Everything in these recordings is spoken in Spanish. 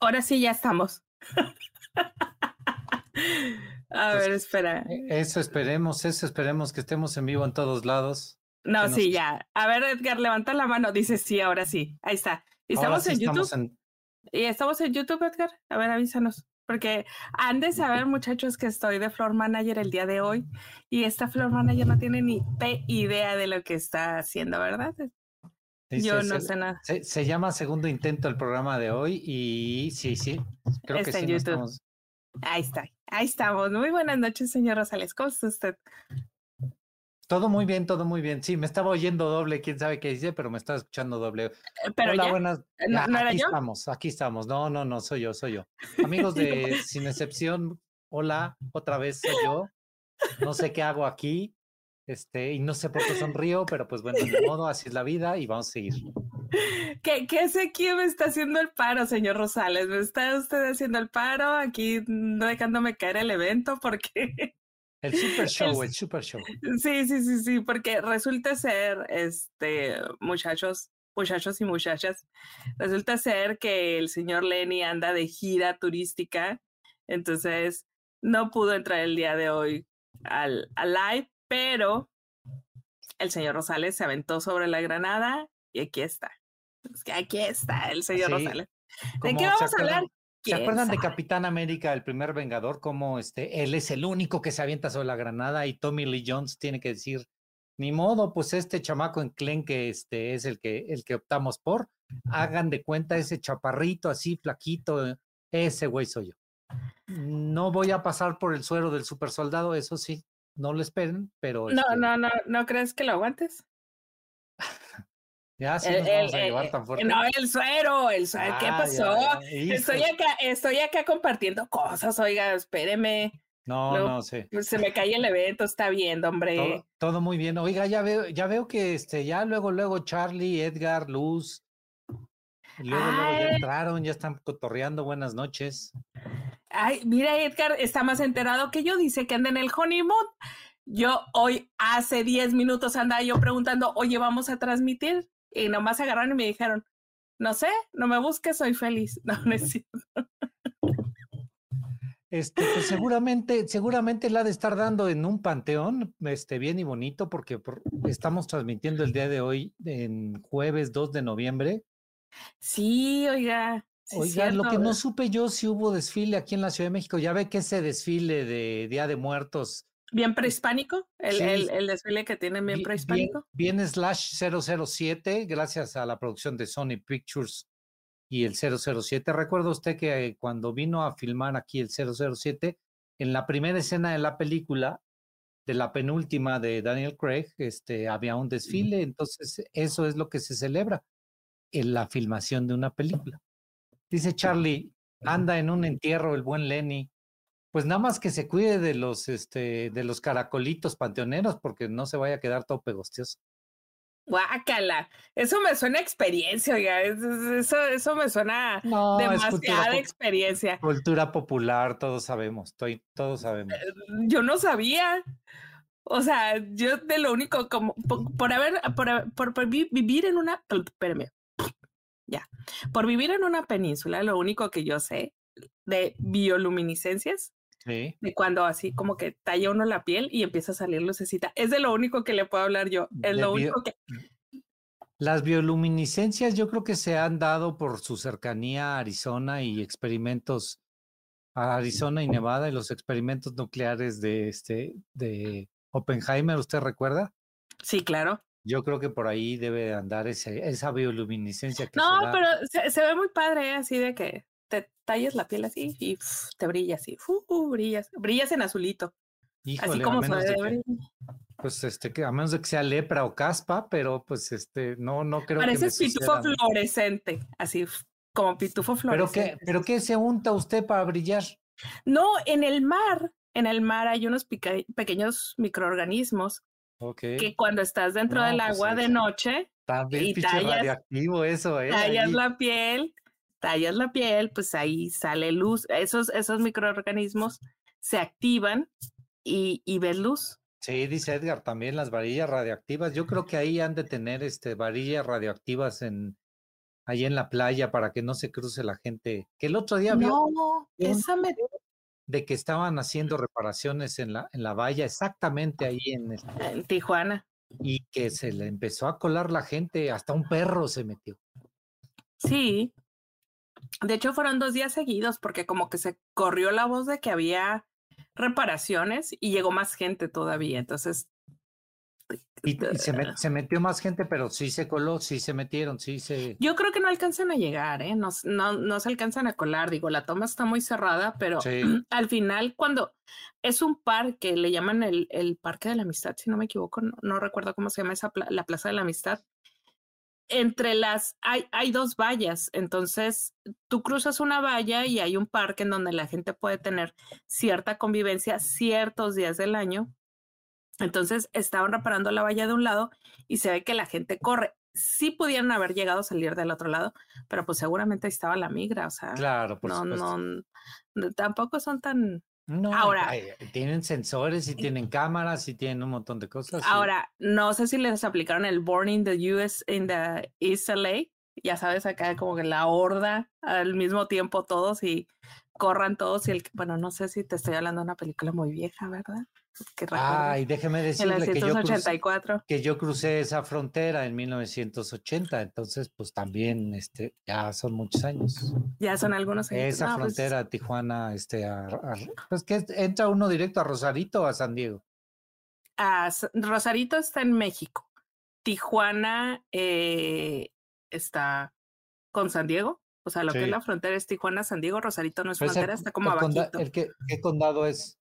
Ahora sí ya estamos. A Pues, ver, espera. E- Eso esperemos, eso esperemos que estemos en vivo en todos lados. No, nos- sí, ya. A ver, Edgar, levanta la mano. Dice sí, ahora sí. Ahí está. ¿Y Estamos sí en YouTube. estamos en- ¿Y estamos en YouTube, Edgar? A ver, avísanos. Porque han de saber, muchachos, que estoy de Floor Manager el día de hoy. Y esta Floor Manager no tiene ni idea de lo que está haciendo, ¿verdad? Yo no se, sé nada. se- se llama segundo intento el programa de hoy y sí, sí, creo que Está sí en no YouTube. estamos. Ahí está. Ahí estamos. Muy buenas noches, señor Rosales. ¿Cómo está usted? Todo muy bien, todo muy bien. Sí, me estaba oyendo doble, quién sabe qué dice, pero me estaba escuchando doble. Eh, Pero Hola, ya. buenas. ¿No- Ya, no era aquí yo? estamos, aquí estamos. No, no, no, soy yo, soy yo. Amigos de Sin Excepción, hola, otra vez soy yo. No sé qué hago aquí, este, y no sé por qué sonrío, pero pues bueno, de modo, así es la vida y vamos a seguir. ¿Qué, qué sé quién me está haciendo el paro, señor Rosales? ¿Me está usted haciendo el paro aquí, no dejándome caer el evento? Porque El super show, el super show. sí, sí, sí, sí, porque resulta ser, este, muchachos, muchachos y muchachas, resulta ser que el señor Lenny anda de gira turística, entonces no pudo entrar el día de hoy al, al live, pero el señor Rosales se aventó sobre la granada y aquí está. Es que aquí está el señor Sí, Rosales. ¿De qué ¿se vamos a hablar? ¿Se ¿Quién acuerdan de? Capitán América, el primer Vengador? Como este, él es el único que se avienta sobre la granada y Tommy Lee Jones tiene que decir, ni modo, pues este chamaco enclenque este, es el que, el que optamos por. Hagan de cuenta ese chaparrito así, flaquito, ese güey soy yo. No voy a pasar por el suero del super soldado, eso sí, no lo esperen, pero No, este, no, no, ¿no crees que lo aguantes? ya sí El- nos vamos el- a llevar el- tan fuerte. No, el suero, el suero, ¿qué Ah, pasó? ya, Estoy acá, estoy acá compartiendo cosas, oiga, espéreme. No, luego- no, sí. Pues se me cae el evento, está viendo, hombre. Todo, todo muy bien. Oiga, ya veo, ya veo que este, ya luego, luego Charlie, Edgar, Luz, luego, luego ya entraron, ya están cotorreando. Buenas noches. Ay, mira, Edgar está más enterado que yo, dice que anda en el honeymoon. Yo hoy, hace 10 minutos, andaba yo preguntando, oye, vamos a transmitir. Y nomás agarraron y me dijeron, no sé, no me busques, soy feliz. No, no es cierto. Este, pues seguramente, seguramente la ha de estar dando en un panteón, este, bien y bonito, porque por- estamos transmitiendo el día de hoy, en jueves 2 de noviembre. Sí, oiga. Sí Oiga, lo que no supe yo si hubo desfile aquí en la Ciudad de México. Ya ve que ese desfile de Día de Muertos Bien prehispánico, el, Sí, el, sí. el desfile que tienen bien Bi- prehispánico. Bien, bien slash 007, gracias a la producción de Sony Pictures y el 007. Recuerda usted que eh, cuando vino a filmar aquí el 007, en la primera escena de la película, de la penúltima de Daniel Craig, este, había un desfile, entonces eso es lo que se celebra en la filmación de una película. Dice Charlie, anda en un entierro el buen Lenny. Pues nada más que se cuide de los, este, de los caracolitos panteoneros, porque no se vaya a quedar todo pegostioso. Guácala. Eso me suena a experiencia, oiga. es- es- Eso, eso me suena No, cultura, demasiada experiencia. cultura popular, todos sabemos, estoy, todos sabemos. Yo no sabía. O sea, yo de lo único como por, por haber, por, por- por vi- vivir en una, espérame, ya, por vivir en una península, lo único que yo sé de bioluminiscencias, Sí. de cuando así como que talla uno la piel y empieza a salir lucecita, es de lo único que le puedo hablar yo, es De lo único que, Las bioluminiscencias yo creo que se han dado por su cercanía a Arizona y experimentos a Arizona y Nevada y los experimentos nucleares de este de Oppenheimer, ¿usted recuerda? sí, claro. Yo creo que por ahí debe de andar ese, esa bioluminiscencia que No, se da. pero se, se ve muy padre, ¿eh? así de que te tallas la piel así y te brilla así, uh, brillas, brillas en azulito, así Híjole, a como se debe. que, pues este que a menos de que sea lepra o caspa, pero pues este no no creo que me Pareces pitufo suceda. fluorescente, así como pitufo Pero fluorescente. qué, pero qué se unta usted para brillar? No, en el mar, en el mar hay unos pequeños microorganismos Ok. que cuando estás dentro No, del pues, agua de eso. noche, También y tallas- radioactivo eso, ¿eh? tallas Ahí. la piel, tallas la piel, pues ahí sale luz. Esos, esos microorganismos se activan y, y ves luz. Sí, dice Edgar, también las varillas radioactivas. Yo creo que ahí han de tener este varillas radioactivas en ahí en la playa para que no se cruce la gente. Que el otro día No, esa me... de que estaban haciendo reparaciones en la, en la valla, exactamente ahí en, este, En Tijuana. y que se le empezó a colar la gente, hasta un perro se metió. Sí. De hecho, fueron dos días seguidos porque como que se corrió la voz de que había reparaciones y llegó más gente todavía. Entonces, Y, y se, met- se metió más gente, pero sí se coló, sí se metieron, sí se... yo creo que no alcanzan a llegar, ¿eh? No, no, no se alcanzan a colar. Digo, la toma está muy cerrada, pero Sí. al final, cuando es un parque, le llaman el, el Parque de la Amistad, si no me equivoco, no, no recuerdo cómo se llama esa pla- la Plaza de la Amistad. Entre las, hay, hay dos vallas, entonces tú cruzas una valla y hay un parque en donde la gente puede tener cierta convivencia ciertos días del año. Entonces estaban reparando la valla de un lado y se ve que la gente corre. Sí pudieron haber llegado a salir del otro lado, pero pues seguramente ahí estaba la migra, o sea, Claro, por no, supuesto. no, no, tampoco son tan, No, Ahora- ay, tienen sensores y tienen cámaras y tienen un montón de cosas. y- Ahora, no sé si les aplicaron el Born in the US in the East LA. Ya sabes, acá como que la horda al mismo tiempo todos y corran todos. Y el, bueno, no sé si te estoy hablando de una película muy vieja, ¿verdad? Que. Ay, déjeme decirle que yo, crucé, 1984. que yo crucé esa frontera en 1980, entonces pues también este, ya son muchos años. Ya son algunos años. Esa No, pues, frontera Tijuana, este, a- a- pues que entra uno directo a Rosarito o a San Diego. ah, S- Rosarito está en México. Tijuana eh, está con San Diego. O sea, lo que es la frontera es Tijuana, San Diego. Rosarito no es Pero ese- frontera, está como el, abajito. el que, ¿Qué condado es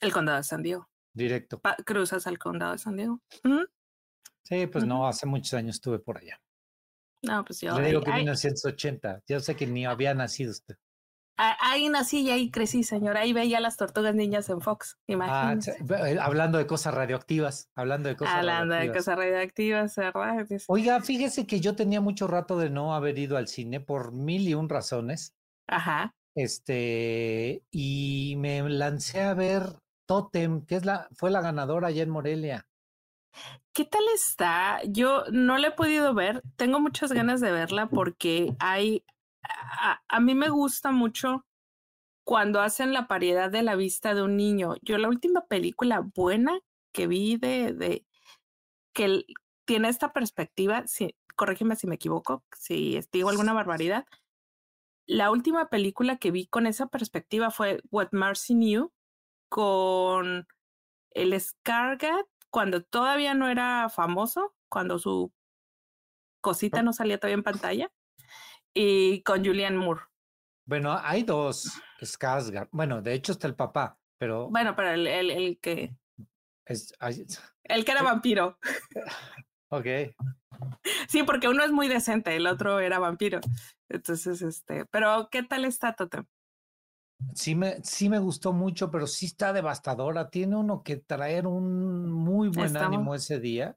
El condado de San Diego. directo? Pa- cruzas al condado de San Diego. Sí, pues no, hace muchos años estuve por allá. No, pues yo Le digo que ahí- 1980, yo sé que ni había nacido usted. Ah, ahí nací y ahí crecí, señor. Ahí veía las tortugas niñas en Fox. Ah, Imagínese. se- ve- eh, hablando de cosas radioactivas, hablando de cosas Hablando de radioactivas. cosas radioactivas, ¿verdad? Oiga, fíjese que yo tenía mucho rato de no haber ido al cine por mil y un razones. Ajá. Este, y me lancé a ver Totem, que es la, fue la ganadora allá en Morelia. ¿Qué tal está? Yo no la he podido ver. Tengo muchas ganas de verla porque hay. A, a mí me gusta mucho cuando hacen la paridad de la vista de un niño. Yo, la última película buena que vi de. de que tiene esta perspectiva, si, corrígeme si me equivoco, si digo alguna barbaridad. La última película que vi con esa perspectiva fue What Marcy Knew con el Scargat cuando todavía no era famoso, cuando su cosita no salía todavía en pantalla, y con Julianne Moore. Bueno, hay dos Skarsgård. Bueno, de hecho está el papá, pero Bueno, pero el, el, el que es, hay- el que era Sí. vampiro. ok. Sí, porque uno es muy decente, el otro era vampiro. Entonces, este, pero ¿qué tal está Totem? Sí me, sí me gustó mucho, pero sí está devastadora. Tiene uno que traer un muy buen ánimo ese día.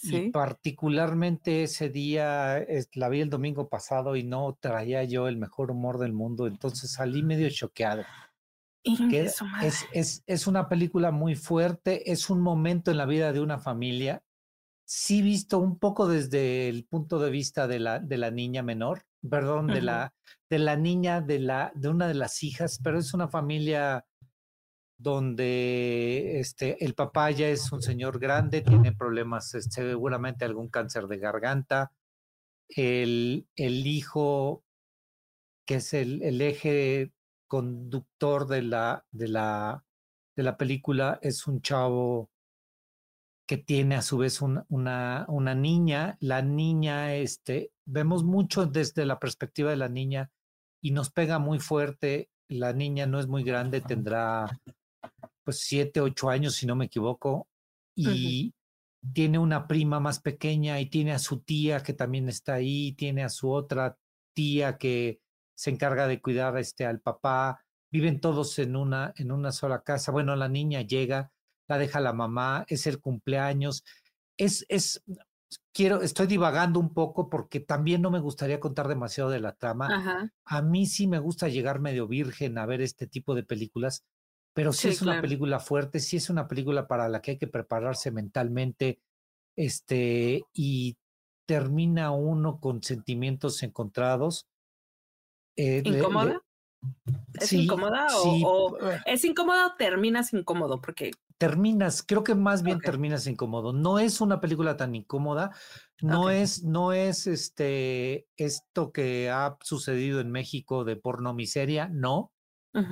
Y Sí. particularmente ese día, es- la vi el domingo pasado y no traía yo el mejor humor del mundo, entonces salí medio choqueado. Que es, es, es una película muy fuerte, es un momento en la vida de una familia. Sí visto un poco desde el punto de vista de la, de la niña menor, perdón, de la, de la niña de, la, de una de las hijas, pero es una familia donde este, el papá ya es un señor grande, tiene problemas, este, seguramente algún cáncer de garganta. El, el hijo, que es el, el eje conductor de la, de, la, de la película, es un chavo que tiene a su vez un- una, una niña. La niña, este, vemos mucho desde la perspectiva de la niña y nos pega muy fuerte. La niña no es muy grande, tendrá pues siete, ocho años, si no me equivoco, y tiene una prima más pequeña y tiene a su tía que también está ahí, tiene a su otra tía que se encarga de cuidar este, al papá, viven todos en una, en una sola casa. Bueno, la niña llega, la deja la mamá, es el cumpleaños. Es, es, quiero, estoy divagando un poco porque también no me gustaría contar demasiado de la trama. Ajá. A mí sí me gusta llegar medio virgen a ver este tipo de películas, pero sí, Sí, es una película fuerte, sí es una película para la que hay que prepararse mentalmente, este, y termina uno con sentimientos encontrados. Eh, ¿Incómoda? ¿Es incómoda o, es incómoda o terminas incómodo? Porque terminas, creo que más bien terminas incómodo. No es una película tan incómoda, no es, no es este esto que ha sucedido en México de porno miseria, no.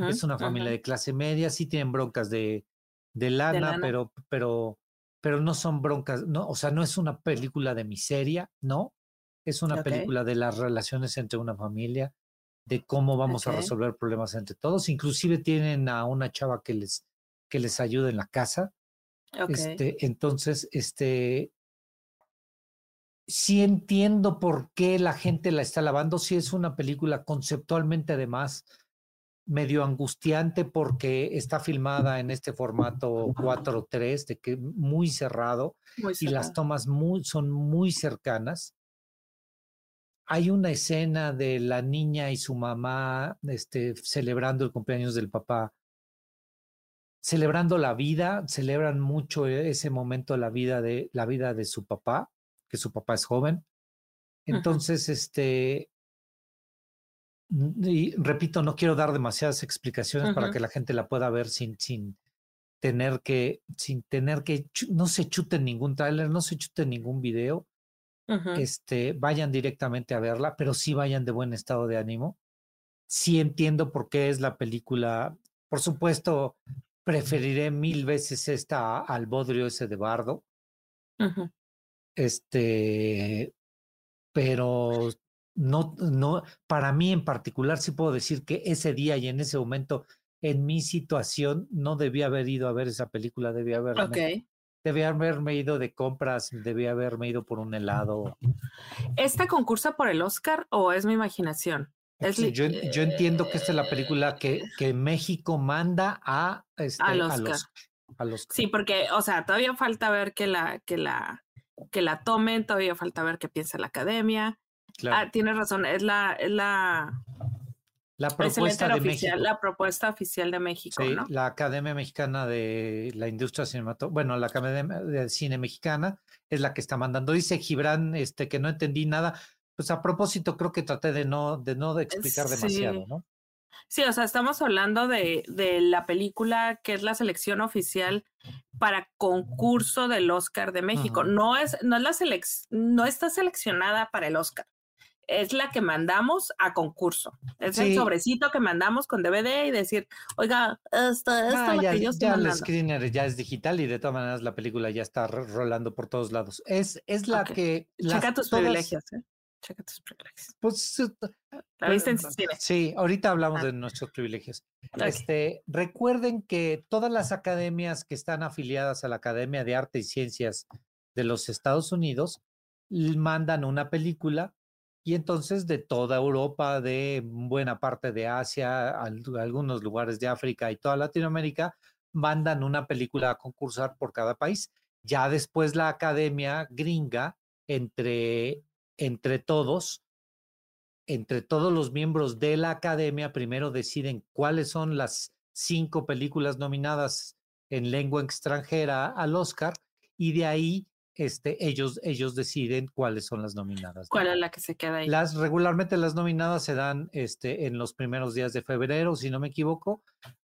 Es una familia de clase media, sí tienen broncas de, de, lana, pero, pero, pero no son broncas, no, o sea, no es una película de miseria, no. Es una película de las relaciones entre una familia, de cómo vamos a resolver problemas entre todos. Inclusive tienen a una chava que les, que les ayuda en la casa. Este, entonces, este, sí entiendo por qué la gente la está lavando. Sí es una película conceptualmente además medio angustiante porque está filmada en este formato 4.3 de que muy cerrado, y las tomas muy, son muy cercanas. Hay una escena de la niña y su mamá este, celebrando el cumpleaños del papá, celebrando la vida, celebran mucho ese momento de la vida de la vida de su papá, que su papá es joven. Entonces, este, y repito, no quiero dar demasiadas explicaciones para que la gente la pueda ver sin, sin tener que, sin tener que, no se chuten ningún tráiler, no se chuten ningún video este, vayan directamente a verla, pero sí vayan de buen estado de ánimo. Sí entiendo por qué es la película. Por supuesto, preferiré mil veces esta al bodrio ese de Bardo. Este, pero no, no, para mí en particular sí puedo decir que ese día y en ese momento, en mi situación, no debía haber ido a ver esa película, debía haber Debía haberme ido de compras, debía haberme ido por un helado. ¿Esta concursa por el Oscar o es mi imaginación? yo, entiendo que esta es la película que, que México manda a, este, al Oscar. Sí, porque, o sea, todavía falta ver que la, que la, que la tomen, todavía falta ver qué piensa la academia. Ah, tienes razón, es la, es la, la propuesta de oficial, La propuesta oficial de México, sí, la Academia Mexicana de la Industria Cinematográfica, bueno, la Academia de Cine Mexicana es la que está mandando. Dice Gibran, este, que no entendí nada. Pues a propósito, creo que traté de no, de no explicar demasiado, ¿no? Sí, o sea, estamos hablando de, de la película que es la selección oficial para concurso del Oscar de México. No es, no es la no está seleccionada para el Oscar es la que mandamos a concurso. Es el sobrecito que mandamos con DVD y decir, oiga, esta, esta es la ya, que yo estoy ya el screener ya es digital y de todas maneras la película ya está rolando por todos lados. Es, es la que... Checa tus privilegios, ¿eh? Checa tus privilegios. Pues... La viste en Sí, ahorita hablamos ah. de nuestros privilegios. Este, recuerden que todas las academias que están afiliadas a la Academia de Arte y Ciencias de los Estados Unidos mandan una película y entonces de toda Europa, de buena parte de Asia, algunos lugares de África y toda Latinoamérica, mandan una película a concursar por cada país. Ya después la academia gringa, entre, entre todos, entre todos los miembros de la academia, primero deciden cuáles son las cinco películas nominadas en lengua extranjera al Oscar y de ahí este, ellos, ellos deciden cuáles son las nominadas. ¿Cuál es la que se queda ahí? Las, regularmente las nominadas se dan este, en los primeros días de febrero, si no me equivoco.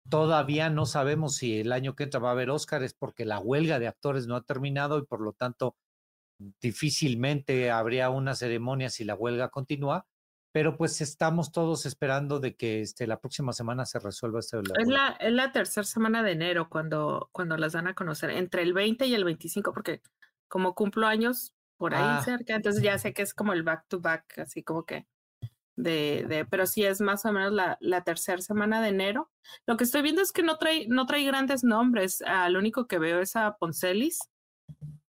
Todavía no sabemos si el año que entra va a haber Oscar, es porque la huelga de actores no ha terminado y por lo tanto difícilmente habría una ceremonia si la huelga continúa. Pero pues estamos todos esperando de que este, la próxima semana se resuelva este. Es la, es la tercera semana de enero cuando, cuando las dan a conocer, entre el 20 y el 25, porque como cumplo años por ahí ah. cerca, entonces ya sé que es como el back to back, así como que de, de pero sí es más o menos la, la tercera semana de enero. Lo que estoy viendo es que no trae, no trae grandes nombres, ah, lo único que veo es a Poncelis,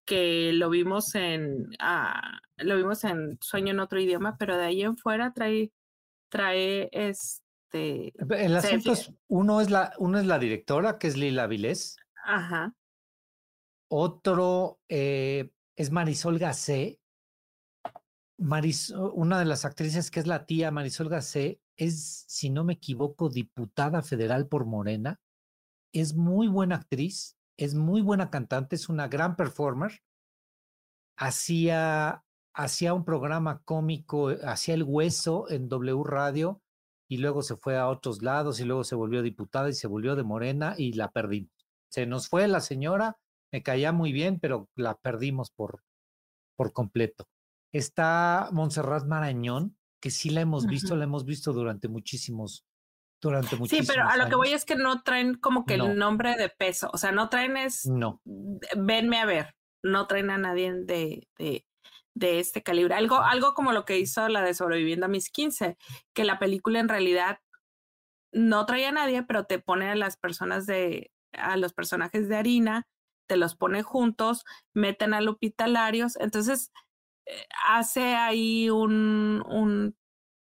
que lo vimos en, ah, lo vimos en Sueño en otro idioma, pero de ahí en fuera trae, trae este... El asunto es, uno es la, uno es la directora, que es Lila Vilés. Ajá. Otro eh, es Marisol Gacé. una de las actrices que es la tía Marisol Gacé es, si no me equivoco, diputada federal por Morena. Es muy buena actriz, es muy buena cantante, es una gran performer. Hacía hacía un programa cómico, hacía el hueso en W Radio y luego se fue a otros lados y luego se volvió diputada y se volvió de Morena y la perdimos. Se nos fue la señora, me caía muy bien, pero la perdimos por, por completo. Está Montserrat Marañón, que sí la hemos visto, la hemos visto durante muchísimos, durante muchísimos Sí, pero a lo que voy es que no traen como que el nombre de peso, o sea, no traen es, no. venme a ver, no traen a nadie de, de, de este calibre. Algo, algo como lo que hizo la de Sobreviviendo a mis 15, que la película en realidad no trae a nadie, pero te pone a las personas de, a los personajes de harina, te los pone juntos, meten a Lupita Larios, entonces eh, hace ahí un, un,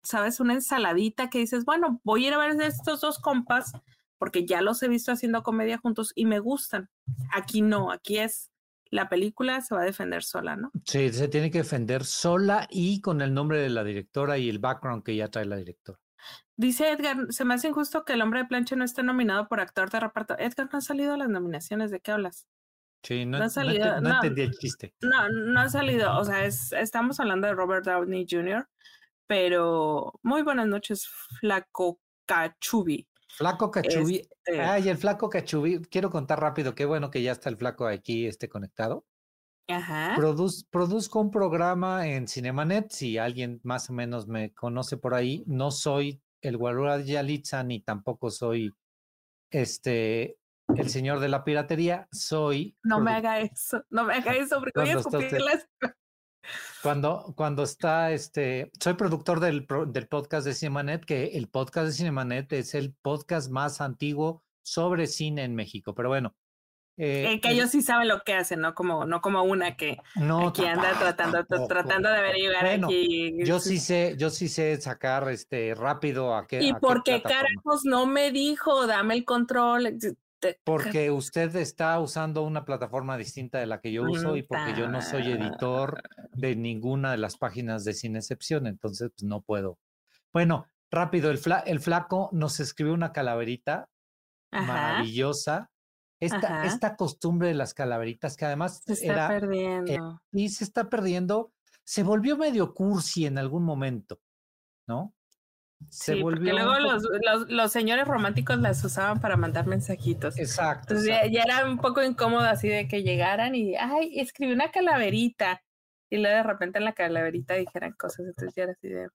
¿sabes? Una ensaladita que dices, bueno, voy a ir a ver estos dos compas porque ya los he visto haciendo comedia juntos y me gustan. Aquí no, aquí es la película se va a defender sola, ¿no? Sí, se tiene que defender sola y con el nombre de la directora y el background que ya trae la directora. Dice Edgar, se me hace injusto que el hombre de plancha no esté nominado por actor de reparto. Edgar, no ha salido a las nominaciones, ¿de qué hablas? Sí, no, ha salido, no, entendí el chiste. No, no ha salido, o sea, estamos hablando de Robert Downey Jr., pero muy buenas noches, Flaco Cachubi. Flaco Cachubi. Este Ay, el Flaco Cachubi. Quiero contar rápido, qué bueno que ya está el Flaco aquí este, conectado. Ajá. produzco un programa en Cinemanet, si alguien más o menos me conoce por ahí. No soy el Guarura Yalitza ni tampoco soy este el señor de la piratería, soy. No me haga eso, no me haga eso, porque voy a escupir las... Cuando, cuando está, este, soy productor del, del podcast de Cinemanet, que el podcast de Cinemanet es el podcast más antiguo sobre cine en México. Pero bueno. Eh, eh que ellos sí saben lo que hacen, ¿no? Como, no como una que no, aquí anda tratando, tratando de averiguar aquí. Yo sí sé, yo sí sé sacar este rápido a qué. ¿Y por qué carajos no me dijo, dame el control? Porque usted está usando una plataforma distinta de la que yo uso y porque yo no soy editor de ninguna de las páginas de Sin Excepción, entonces pues, no puedo. Bueno, rápido, el, el flaco nos escribió una calaverita maravillosa. Esta, esta, costumbre de las calaveritas que además se está perdiendo. y se está perdiendo, se volvió medio cursi en algún momento, ¿no? Se sí, volvió porque luego los, los, señores románticos las usaban para mandar mensajitos. Exacto. Entonces Ya, era un poco incómodo así de que llegaran y, ay, escribí una calaverita. Y luego de repente en la calaverita dijeran cosas, entonces ya era así de...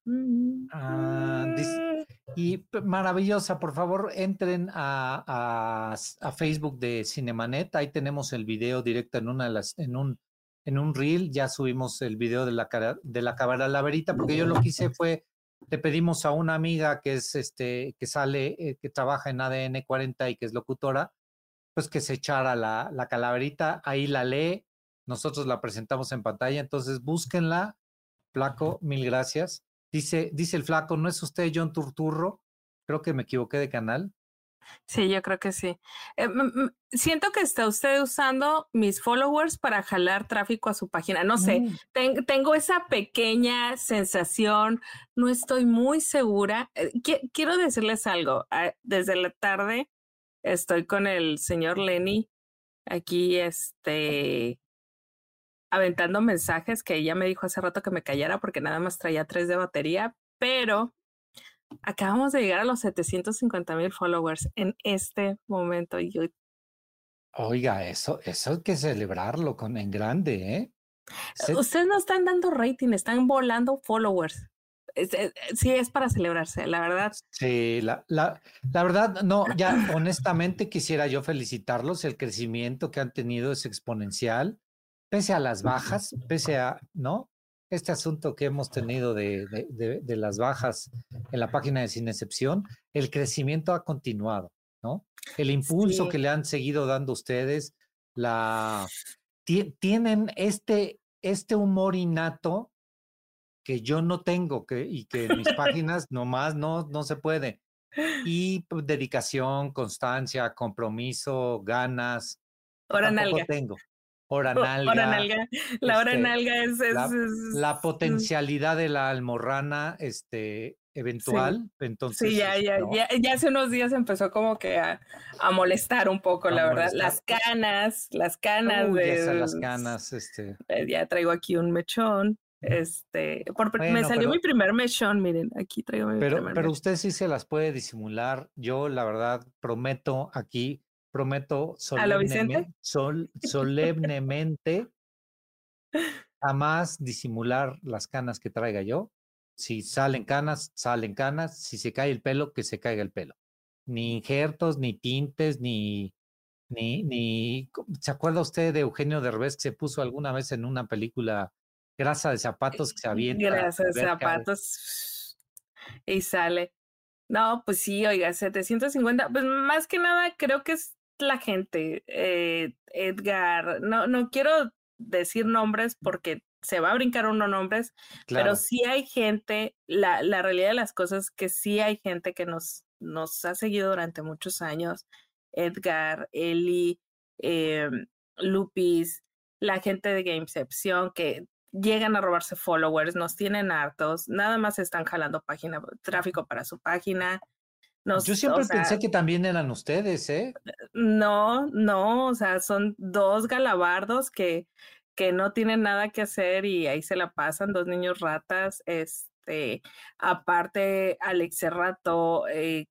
Ah, mm". y maravillosa, por favor, entren a, a, a, Facebook de Cinemanet, ahí tenemos el video directo en una de las, en un, en un reel, ya subimos el video de la, de la calaverita, porque yo lo que hice fue le pedimos a una amiga que es este, que sale, eh, que trabaja en ADN 40 y que es locutora, pues que se echara la, la calaverita, ahí la lee, nosotros la presentamos en pantalla, entonces búsquenla, flaco, mil gracias. Dice, dice el flaco, ¿no es usted John Turturro? Creo que me equivoqué de canal. Sí, yo creo que sí. Eh, siento que está usted usando mis followers para jalar tráfico a su página. No sé, mm. tengo esa pequeña sensación, no estoy muy segura. Eh, quiero decirles algo. Ah, desde la tarde estoy con el señor Lenny aquí, este, aventando mensajes que ella me dijo hace rato que me callara porque nada más traía tres de batería, pero acabamos de llegar a los 750 mil followers en este momento. Y Oiga, eso, eso hay que celebrarlo con en grande, ¿eh? Ustedes no están dando rating, están volando followers. Eh, sí, es para celebrarse, la verdad. Sí, la, la, la verdad, no, ya honestamente quisiera yo felicitarlos. El crecimiento que han tenido es exponencial, pese a las bajas, pese a, ¿no? Este asunto que hemos tenido de, de, las bajas en la página de Sin Excepción, el crecimiento ha continuado, ¿no? El impulso que le han seguido dando ustedes, la tienen este, este humor innato que yo no tengo que, y que en mis páginas nomás no, no se puede. Y dedicación, constancia, compromiso, ganas. Ahora nalga. tengo. Hora nalga. La hora este, nalga es, la, potencialidad de la almorrana este, eventual. Entonces, sí, ya, ya, ya, hace unos días empezó como que a, molestar un poco, la verdad. Las canas, las canas. de, las canas, este. Eh, ya traigo aquí un mechón. Este, me salió mi primer mechón, miren, aquí traigo mi pero, primer Pero usted sí se las puede disimular. Yo, la verdad, prometo aquí, prometo solemnemente, sol, solemnemente jamás disimular las canas que traiga yo. Si salen canas, salen canas. Si se cae el pelo, que se caiga el pelo. Ni injertos, ni tintes, ni, ni, ni. ¿Se acuerda usted de Eugenio Derbez que se puso alguna vez en una película grasa de zapatos que se avienta? Grasa de zapatos y sale. No, pues sí, oiga, 750. Pues más que nada creo que es la gente, eh, Edgar. No, no quiero decir nombres porque se va a brincar uno nombres, pero sí hay gente, la, la realidad de las cosas es que sí hay gente que nos, nos ha seguido durante muchos años, Edgar, Eli, eh, Lupis, la gente de Gameception, que llegan a robarse followers, nos tienen hartos, nada más están jalando página, tráfico para su página. Yo siempre pensé que también eran ustedes, ¿eh? No, no, o sea, son dos galabardos que que no tienen nada que hacer y ahí se la pasan, dos niños ratas, este, aparte Alex Serrato, eh,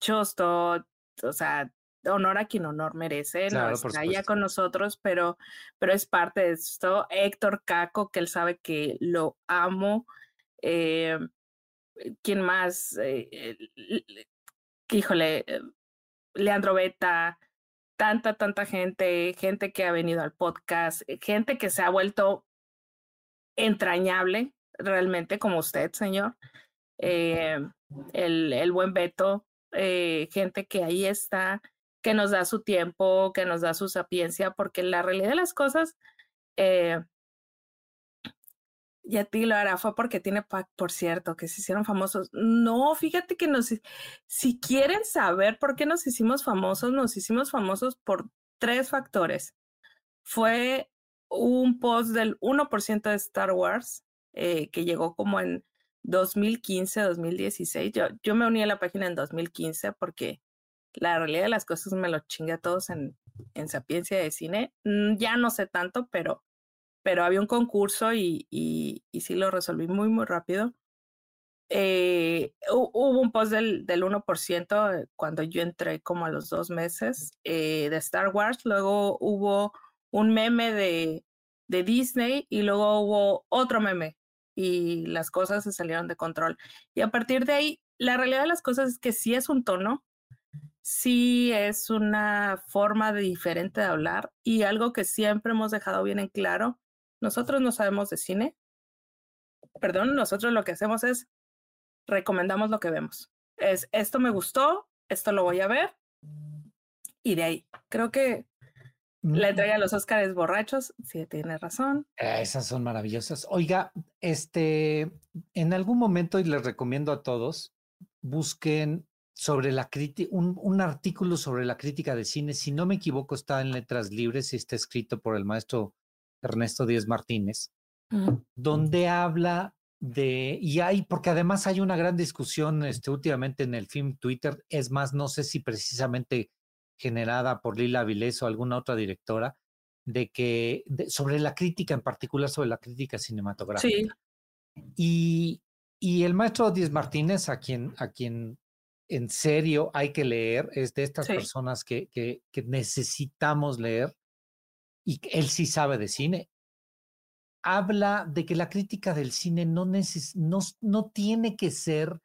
Chosto, o sea, honor a quien honor merece, no está ya con nosotros, pero, pero es parte de esto. Héctor Caco, que él sabe que lo amo. Eh, ¿Quién más? Eh, híjole, eh, Leandro Beta, tanta, tanta gente, gente que ha venido al podcast, eh, gente que se ha vuelto entrañable realmente como usted, señor. Eh, el, el, buen Beto, eh, gente que ahí está, que nos da su tiempo, que nos da su sapiencia, porque la realidad de las cosas, eh, y a ti hará fue porque tiene pack, por cierto, que se hicieron famosos. No, fíjate que nos, si quieren saber por qué nos hicimos famosos, nos hicimos famosos por tres factores. Fue un post del 1% de Star Wars eh, que llegó como en 2015, 2016. Yo, yo me uní a la página en 2015 porque la realidad de las cosas me lo chingué a todos en, en Sapiencia de Cine. Mm, ya no sé tanto, pero pero había un concurso y, y, sí lo resolví muy, muy rápido. Eh, hubo un post del, del 1% cuando yo entré como a los dos meses eh, de Star Wars, luego hubo un meme de, de Disney y luego hubo otro meme y las cosas se salieron de control. Y a partir de ahí, la realidad de las cosas es que sí es un tono, sí es una forma de diferente de hablar y algo que siempre hemos dejado bien en claro nosotros no sabemos de cine. Perdón, nosotros lo que hacemos es recomendamos lo que vemos. Es esto me gustó, esto lo voy a ver. Y de ahí, creo que la entrega de los Óscares borrachos, sí tiene razón. Esas son maravillosas. Oiga, este, en algún momento, y les recomiendo a todos, busquen sobre la crítica, un, un, artículo sobre la crítica de cine. Si no me equivoco, está en Letras Libres y está escrito por el maestro Ernesto Díez Martínez, donde habla de, y hay, porque además hay una gran discusión este, últimamente en el film Twitter, es más, no sé si precisamente generada por Lila Vilés o alguna otra directora, de que, sobre la crítica, en particular sobre la crítica cinematográfica. Sí. Y, y el maestro Díez Martínez, a quien, a quien en serio hay que leer, es de estas personas que, que, que necesitamos leer, y él sí sabe de cine, habla de que la crítica del cine no, no, no tiene que ser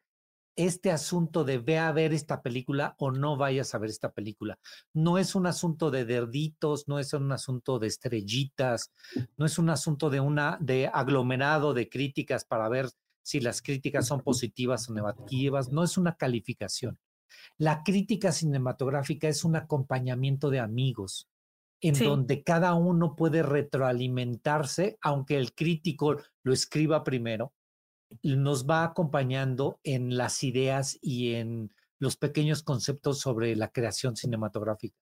este asunto de ve a ver esta película o no vayas a ver esta película. No es un asunto de derditos, no es un asunto de estrellitas, no es un asunto de una de aglomerado de críticas para ver si las críticas son positivas o negativas, no es una calificación. La crítica cinematográfica es un acompañamiento de amigos, en donde cada uno puede retroalimentarse, aunque el crítico lo escriba primero, nos va acompañando en las ideas y en los pequeños conceptos sobre la creación cinematográfica.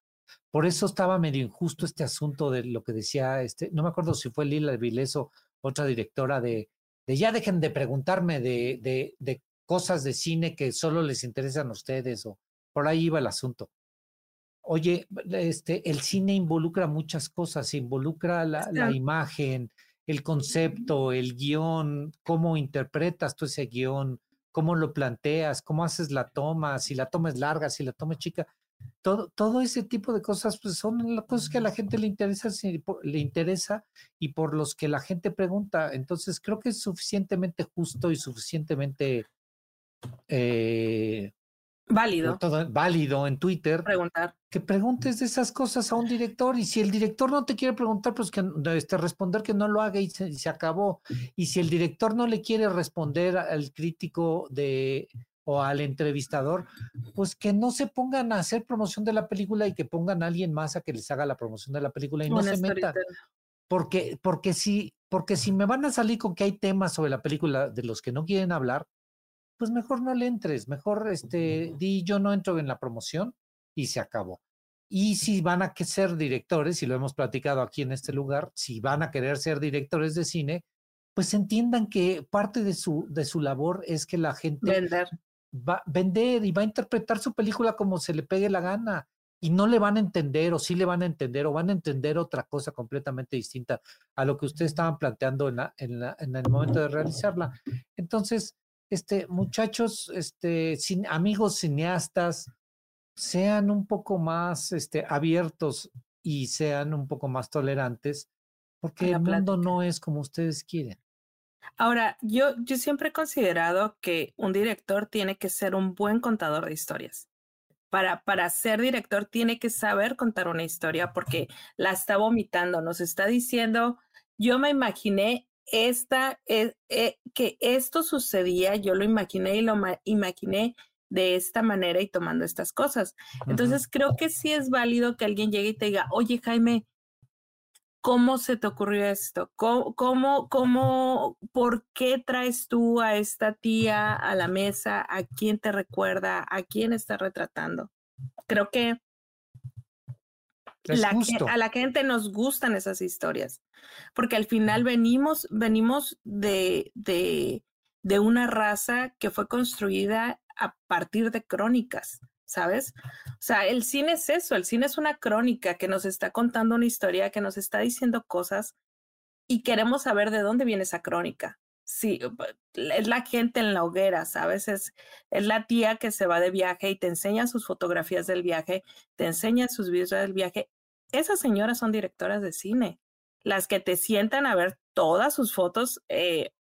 Por eso estaba medio injusto este asunto de lo que decía, este, no me acuerdo si fue Lila Vileso, otra directora, de, de ya dejen de preguntarme de, de, de cosas de cine que solo les interesan a ustedes, o por ahí iba el asunto. Oye, este, el cine involucra muchas cosas, involucra la, la imagen, el concepto, el guion, cómo interpretas tú ese guion, cómo lo planteas, cómo haces la toma, si la toma es larga, si la toma es chica. Todo, todo ese tipo de cosas pues son las cosas que a la gente le interesa, le interesa y por los que la gente pregunta. Entonces creo que es suficientemente justo y suficientemente eh, válido. Todo, válido en Twitter. Preguntar. Que preguntes de esas cosas a un director y si el director no te quiere preguntar, pues que este, responder que no lo haga y se, acabó. Y si el director no le quiere responder al crítico de o al entrevistador, pues que no se pongan a hacer promoción de la película y que pongan a alguien más a que les haga la promoción de la película y no se metan. Porque, porque si, porque si me van a salir con que hay temas sobre la película de los que no quieren hablar, pues mejor no le entres, mejor este, di yo no entro en la promoción y se acabó. Y si van a ser directores, y lo hemos platicado aquí en este lugar, si van a querer ser directores de cine, pues entiendan que parte de su, de su labor es que la gente vender. va a vender y va a interpretar su película como se le pegue la gana. Y no le van a entender, o sí le van a entender, o van a entender otra cosa completamente distinta a lo que ustedes estaban planteando en, la, en, la, en el momento de realizarla. Entonces, este, muchachos, este, sin, amigos cineastas, sean un poco más este, abiertos y sean un poco más tolerantes, porque el mundo no es como ustedes quieren. Ahora, yo, yo siempre he considerado que un director tiene que ser un buen contador de historias. Para, para ser director tiene que saber contar una historia porque la está vomitando, nos está diciendo, yo me imaginé esta, eh, eh, que esto sucedía, yo lo imaginé y lo imaginé de esta manera y tomando estas cosas. Entonces, creo que sí es válido que alguien llegue y te diga, oye, Jaime, ¿cómo se te ocurrió esto? ¿Cómo, cómo, cómo, por qué traes tú a esta tía a la mesa? ¿A quién te recuerda? ¿A quién está retratando? Creo que a la gente nos gustan esas historias, porque al final venimos, venimos de, de, de una raza que fue construida a partir de crónicas, ¿sabes? O sea, el cine es eso, el cine es una crónica que nos está contando una historia, que nos está diciendo cosas y queremos saber de dónde viene esa crónica. Sí, es la gente en la hoguera, ¿sabes? Es, es la tía que se va de viaje y te enseña sus fotografías del viaje, te enseña sus videos del viaje. Esas señoras son directoras de cine, las que te sientan a ver todas sus fotos. Eh,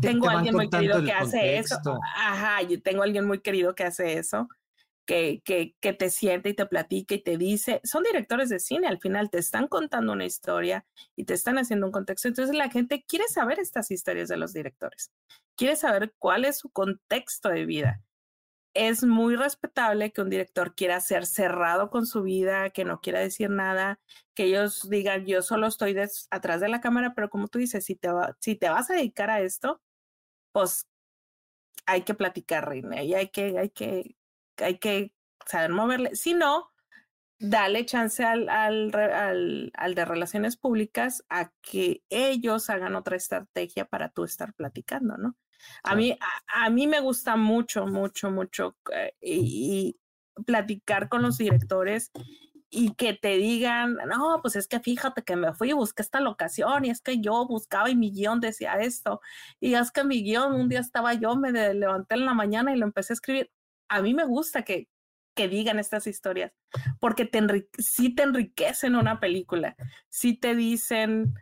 tengo alguien muy querido que hace eso. Ajá, yo tengo alguien muy querido que hace eso que, que, te siente y te platica y te dice, son directores de cine, al final te están contando una historia y te están haciendo un contexto. Entonces la gente quiere saber estas historias de los directores, quiere saber cuál es su contexto de vida. Es muy respetable que un director quiera ser cerrado con su vida, que no quiera decir nada, que ellos digan, yo solo estoy atrás de la cámara, pero como tú dices, si te, si te vas a dedicar a esto, pues hay que platicar, y hay que, hay que hay que saber moverle. Si no, dale chance al, al, al, de relaciones públicas a que ellos hagan otra estrategia para tú estar platicando, ¿no? A, mí, a, mí me gusta mucho, mucho, mucho eh, y, platicar con los directores y que te digan, no, pues es que fíjate que me fui y busqué esta locación y es que yo buscaba y mi guion decía esto y es que mi guion un día estaba yo, me levanté en la mañana y lo empecé a escribir a mí me gusta que, que digan estas historias, porque te sí te enriquecen una película, sí te dicen,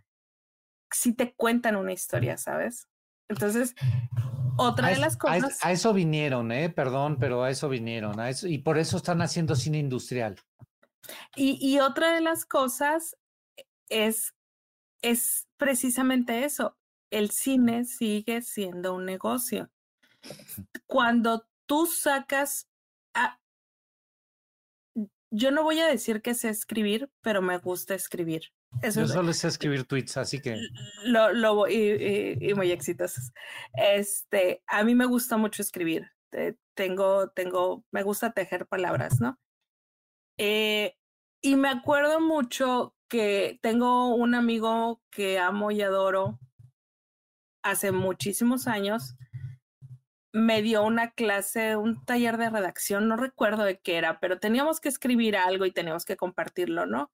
sí te cuentan una historia, ¿sabes? Entonces, otra de las cosas... A, eso vinieron, ¿eh? Perdón, pero a eso vinieron, a eso, y por eso están haciendo cine industrial. Y, y otra de las cosas es, es precisamente eso, el cine sigue siendo un negocio. Cuando tú sacas... A, yo no voy a decir que sé escribir, pero me gusta escribir. Eso yo solo sé escribir tweets, así que... Lo, lo y, y, muy exitosos. Este, a mí me gusta mucho escribir. tengo, tengo, me gusta tejer palabras, ¿no? Eh, y me acuerdo mucho que tengo un amigo que amo y adoro hace muchísimos años me dio una clase, un taller de redacción, no recuerdo de qué era, pero teníamos que escribir algo y teníamos que compartirlo, ¿no?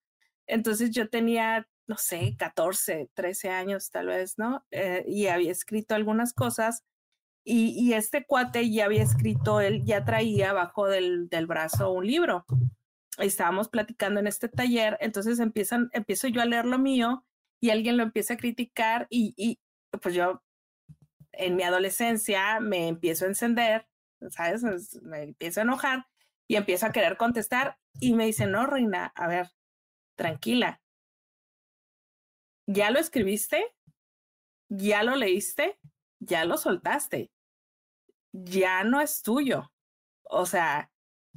Entonces yo tenía no sé, 14, 13 años tal vez, ¿no? Eh, y había escrito algunas cosas y, y, este cuate ya había escrito, él ya traía abajo del, del brazo un libro. Estábamos platicando en este taller, entonces empiezan, empiezo yo a leer lo mío y alguien lo empieza a criticar y, y pues yo en mi adolescencia me empiezo a encender, ¿sabes? Me empiezo a enojar y empiezo a querer contestar y me dice, no, Reina, a ver, tranquila. ¿Ya lo escribiste? ¿Ya lo leíste? ¿Ya lo soltaste? Ya no es tuyo. O sea,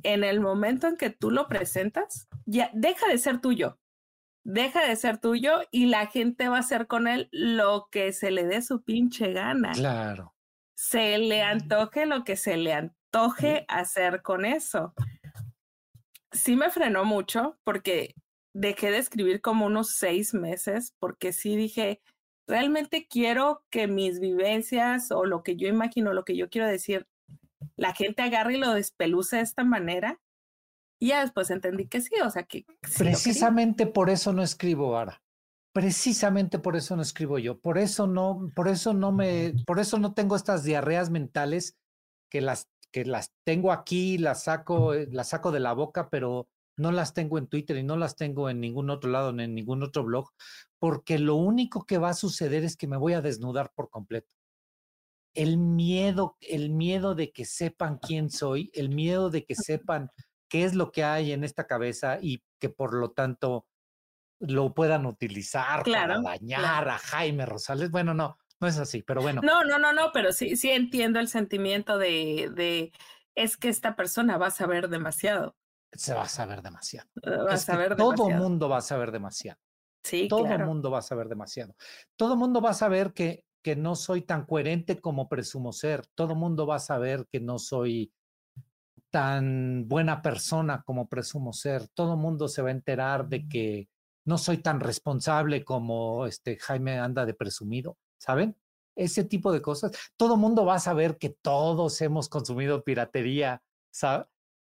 en el momento en que tú lo presentas, ya deja de ser tuyo. Deja de ser tuyo y la gente va a hacer con él lo que se le dé su pinche gana. Claro. Se le antoje lo que se le antoje hacer con eso. Sí me frenó mucho porque dejé de escribir como unos seis meses porque sí dije, realmente quiero que mis vivencias o lo que yo imagino, lo que yo quiero decir, la gente agarre y lo despeluce de esta manera. Y ya después entendí que sí, o sea que... Precisamente por eso no escribo ahora. Precisamente por eso no escribo yo. Por eso no, por eso no me, por eso no tengo estas diarreas mentales que las, que las tengo aquí, las saco, eh, las saco de la boca, pero no las tengo en Twitter y no las tengo en ningún otro lado, ni en ningún otro blog, porque lo único que va a suceder es que me voy a desnudar por completo. El miedo, el miedo de que sepan quién soy, el miedo de que sepan qué es lo que hay en esta cabeza y que por lo tanto lo puedan utilizar para dañar a Jaime Rosales. Bueno, no, no es así, pero bueno. No, no, no, no, pero sí, sí entiendo el sentimiento de, de es que esta persona va a saber demasiado se va a saber demasiado. Va a saber todo mundo va a saber demasiado. Sí, todo el mundo va a saber demasiado. Todo el mundo va a saber que, que no soy tan coherente como presumo ser. Todo el mundo va a saber que no soy tan buena persona como presumo ser. Todo el mundo se va a enterar de que no soy tan responsable como este Jaime anda de presumido, ¿saben? Ese tipo de cosas. Todo el mundo va a saber que todos hemos consumido piratería, ¿sabes?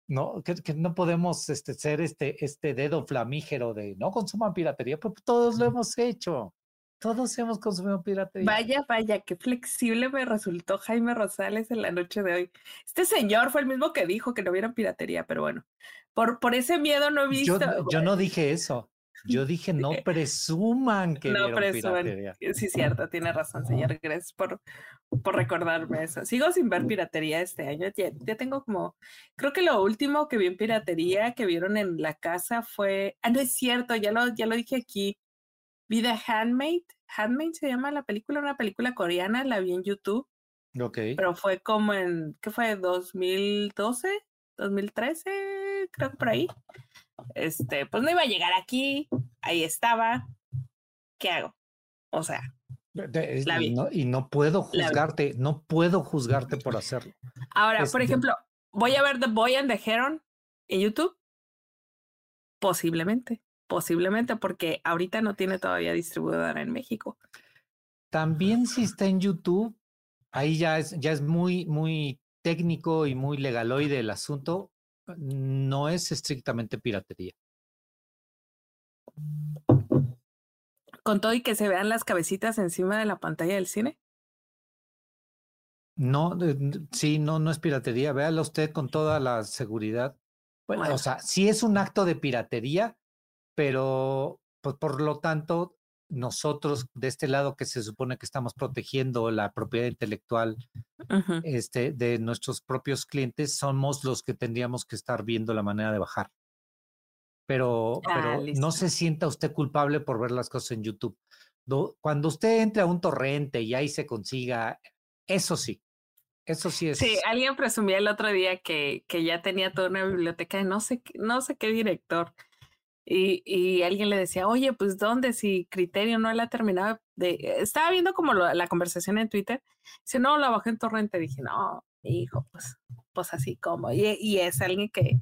¿no? Que, no podemos este, ser este, este dedo flamígero de no consuman piratería, porque todos lo hemos hecho. Todos hemos consumido piratería. Vaya, vaya, qué flexible me resultó Jaime Rosales en la noche de hoy. Este señor fue el mismo que dijo que no hubiera piratería, pero bueno, por, por ese miedo no he visto. Yo, yo no dije eso. Yo dije, no presuman que no presuman. piratería. Sí, cierto, tiene razón, señor. Gracias por, por recordarme eso. Sigo sin ver piratería este año. Ya, tengo como, creo que lo último que vi en piratería que vieron en la casa fue, ah, no es cierto, ya lo, ya lo dije aquí. Vi The Handmaid. Handmaid se llama la película, una película coreana, la vi en YouTube. Ok. Pero fue como en, ¿qué fue? ¿2012? ¿2013? Creo que por ahí. Este, pues no iba a llegar aquí, ahí estaba. ¿Qué hago? O sea, y, no, puedo juzgarte, no puedo juzgarte por hacerlo. Ahora, por este ejemplo, ¿voy a ver The Boy and the Heron en YouTube? Posiblemente, posiblemente, porque ahorita no tiene todavía distribuidora en México. También si está en YouTube, ahí ya es, ya es muy, muy técnico y muy legaloide el asunto, no es estrictamente piratería. ¿Con todo y que se vean las cabecitas encima de la pantalla del cine? No, sí, no, no es piratería. Véalo usted con toda la seguridad. Bueno, o sea, sí es un acto de piratería, pero pues, por lo tanto, nosotros de este lado que se supone que estamos protegiendo la propiedad intelectual este, de nuestros propios clientes, somos los que tendríamos que estar viendo la manera de bajar. Pero, ah, pero no se sienta usted culpable por ver las cosas en YouTube. Cuando usted entre a un torrente y ahí se consiga, eso sí, eso sí es. Sí, alguien presumía el otro día que, que ya tenía toda una biblioteca de no sé, no sé qué director y, y, alguien le decía, oye, pues ¿dónde? Si Criterio no la terminaba de... Estaba viendo como la conversación en Twitter. Dice, no, la bajé en torrente. Dije, no, hijo, pues, pues así como. Y, y es alguien que,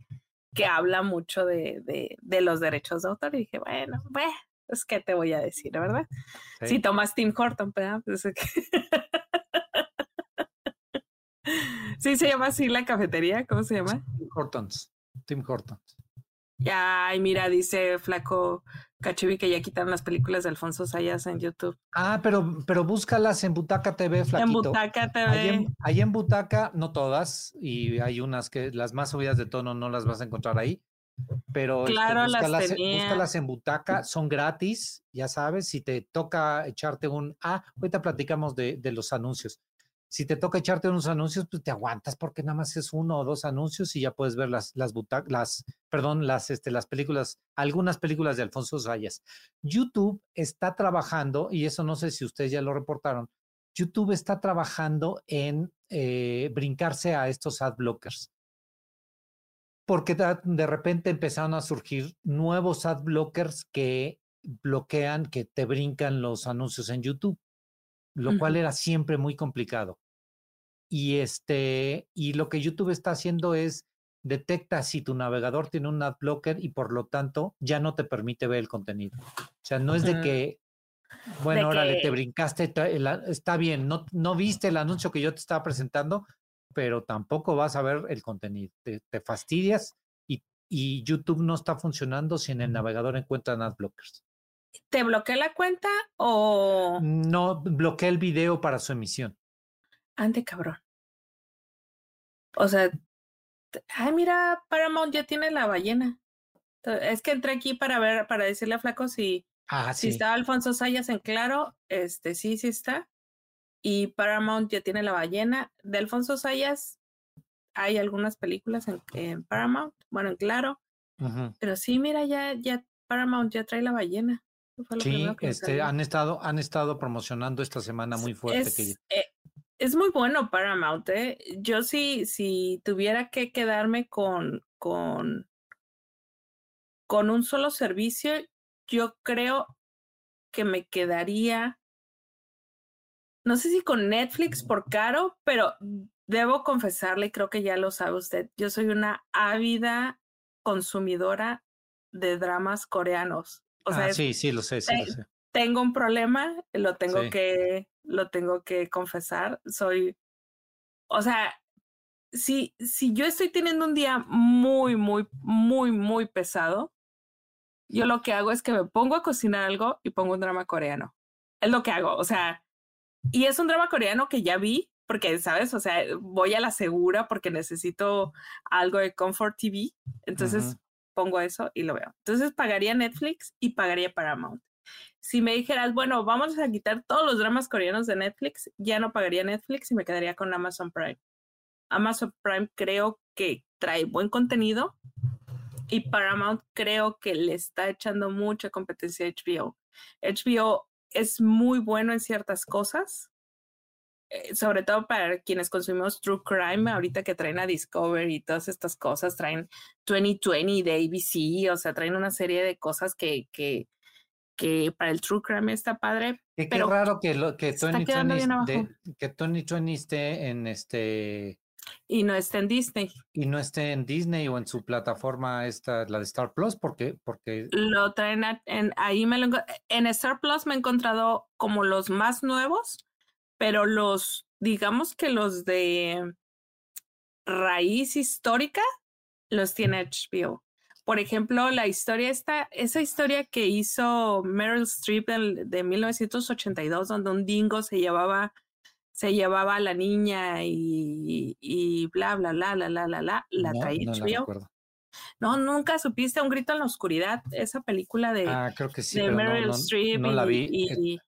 que habla mucho de, de, de, los derechos de autor. Y dije, bueno, pues, es que te voy a decir, ¿verdad? Si tomas Tim Horton. Pues, sí, se llama así la cafetería, ¿cómo se llama? Tim Hortons. Tim Hortons. Ay, mira, dice Flaco Cachivi que ya quitaron las películas de Alfonso Sayas en YouTube. Ah, pero, pero búscalas en Butaca TV, Flaquito. En Butaca TV. Ahí en, Butaca, no todas, y hay unas que las más subidas de tono no las vas a encontrar ahí. Pero este, claro, búscalas, búscalas, en Butaca, son gratis, ya sabes, si te toca echarte un... Ah, ahorita platicamos de, de los anuncios si te toca echarte unos anuncios, pues te aguantas porque nada más es uno o dos anuncios y ya puedes ver las, las las, perdón, las, este, las películas, algunas películas de Alfonso Sayas. YouTube está trabajando, y eso no sé si ustedes ya lo reportaron, YouTube está trabajando en eh, brincarse a estos ad blockers. Porque de repente empezaron a surgir nuevos ad blockers que bloquean, que te brincan los anuncios en YouTube lo cual era siempre muy complicado. Y este, y lo que YouTube está haciendo es detecta si tu navegador tiene un ad blocker y por lo tanto ya no te permite ver el contenido. O sea, no es de que, bueno, órale, te brincaste, está bien, no, no viste el anuncio que yo te estaba presentando, pero tampoco vas a ver el contenido. Te, te fastidias y, y, YouTube no está funcionando si en el navegador encuentran ad blockers. ¿Te bloquea la cuenta o...? No, bloquea el video para su emisión. Ande, cabrón. O sea, ay, mira, Paramount ya tiene la ballena. Es que entré aquí para ver, para decirle a Flaco si, ah, si está Alfonso Sayas en claro. Este, sí, sí está. Y Paramount ya tiene la ballena. De Alfonso Sayas hay algunas películas en, Paramount, bueno, en claro. Pero sí, mira, ya, ya Paramount ya trae la ballena. Sí, este, han estado, han estado promocionando esta semana muy fuerte. Es, que... Eh, es muy bueno Paramount. ¿eh? Yo sí, si tuviera que quedarme con, con, con un solo servicio, yo creo que me quedaría, no sé si con Netflix por caro, pero debo confesarle, creo que ya lo sabe usted, yo soy una ávida consumidora de dramas coreanos. O sea, ah, sí, sí, lo sé, sí, lo sé. Tengo un problema, lo tengo que, lo tengo que confesar. Soy, o sea, si, si yo estoy teniendo un día muy, muy, muy, muy pesado, yo lo que hago es que me pongo a cocinar algo y pongo un drama coreano. Es lo que hago, o sea, y es un drama coreano que ya vi, porque, ¿sabes? O sea, voy a la segura porque necesito algo de Comfort TV. Entonces, pongo eso y lo veo. Entonces pagaría Netflix y pagaría Paramount. Si me dijeras, bueno, vamos a quitar todos los dramas coreanos de Netflix, ya no pagaría Netflix y me quedaría con Amazon Prime. Amazon Prime creo que trae buen contenido y Paramount creo que le está echando mucha competencia a HBO. HBO es muy bueno en ciertas cosas, sobre todo para quienes consumimos True Crime, ahorita que traen a Discovery y todas estas cosas, traen 2020 de ABC, o sea, traen una serie de cosas que, que, que para el True Crime está padre. Qué, pero qué raro que, lo, que, 2020, que 2020 esté en este... Y no esté en Disney. Y no esté en Disney o en su plataforma esta, la de Star Plus, porque, porque... Lo traen en, ahí me lo en Star Plus me he encontrado como los más nuevos, pero los, digamos que los de raíz histórica los tiene HBO. Por ejemplo, la historia esta, esa historia que hizo Meryl Streep de, 1982, donde un dingo se llevaba, se llevaba a la niña y, y bla, bla, bla, la, la, la, la, la trae HBO. no, nunca supiste Un grito en la oscuridad, esa película de, ah, creo que sí, de Meryl Streep la vi. y,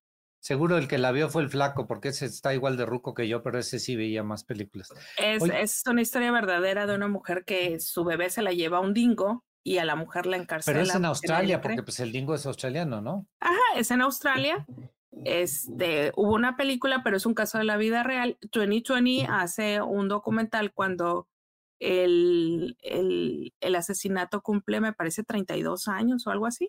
Seguro el que la vio fue el flaco, porque ese está igual de ruco que yo, pero ese sí veía más películas. Es, es una historia verdadera de una mujer que su bebé se la lleva a un dingo y a la mujer la encarcela. Pero es en Australia, porque pues el dingo es australiano, ¿no? Ajá, es en Australia. Este, hubo una película, pero es un caso de la vida real. 2020 hace un documental cuando el, el, el asesinato cumple, me parece, 32 años o algo así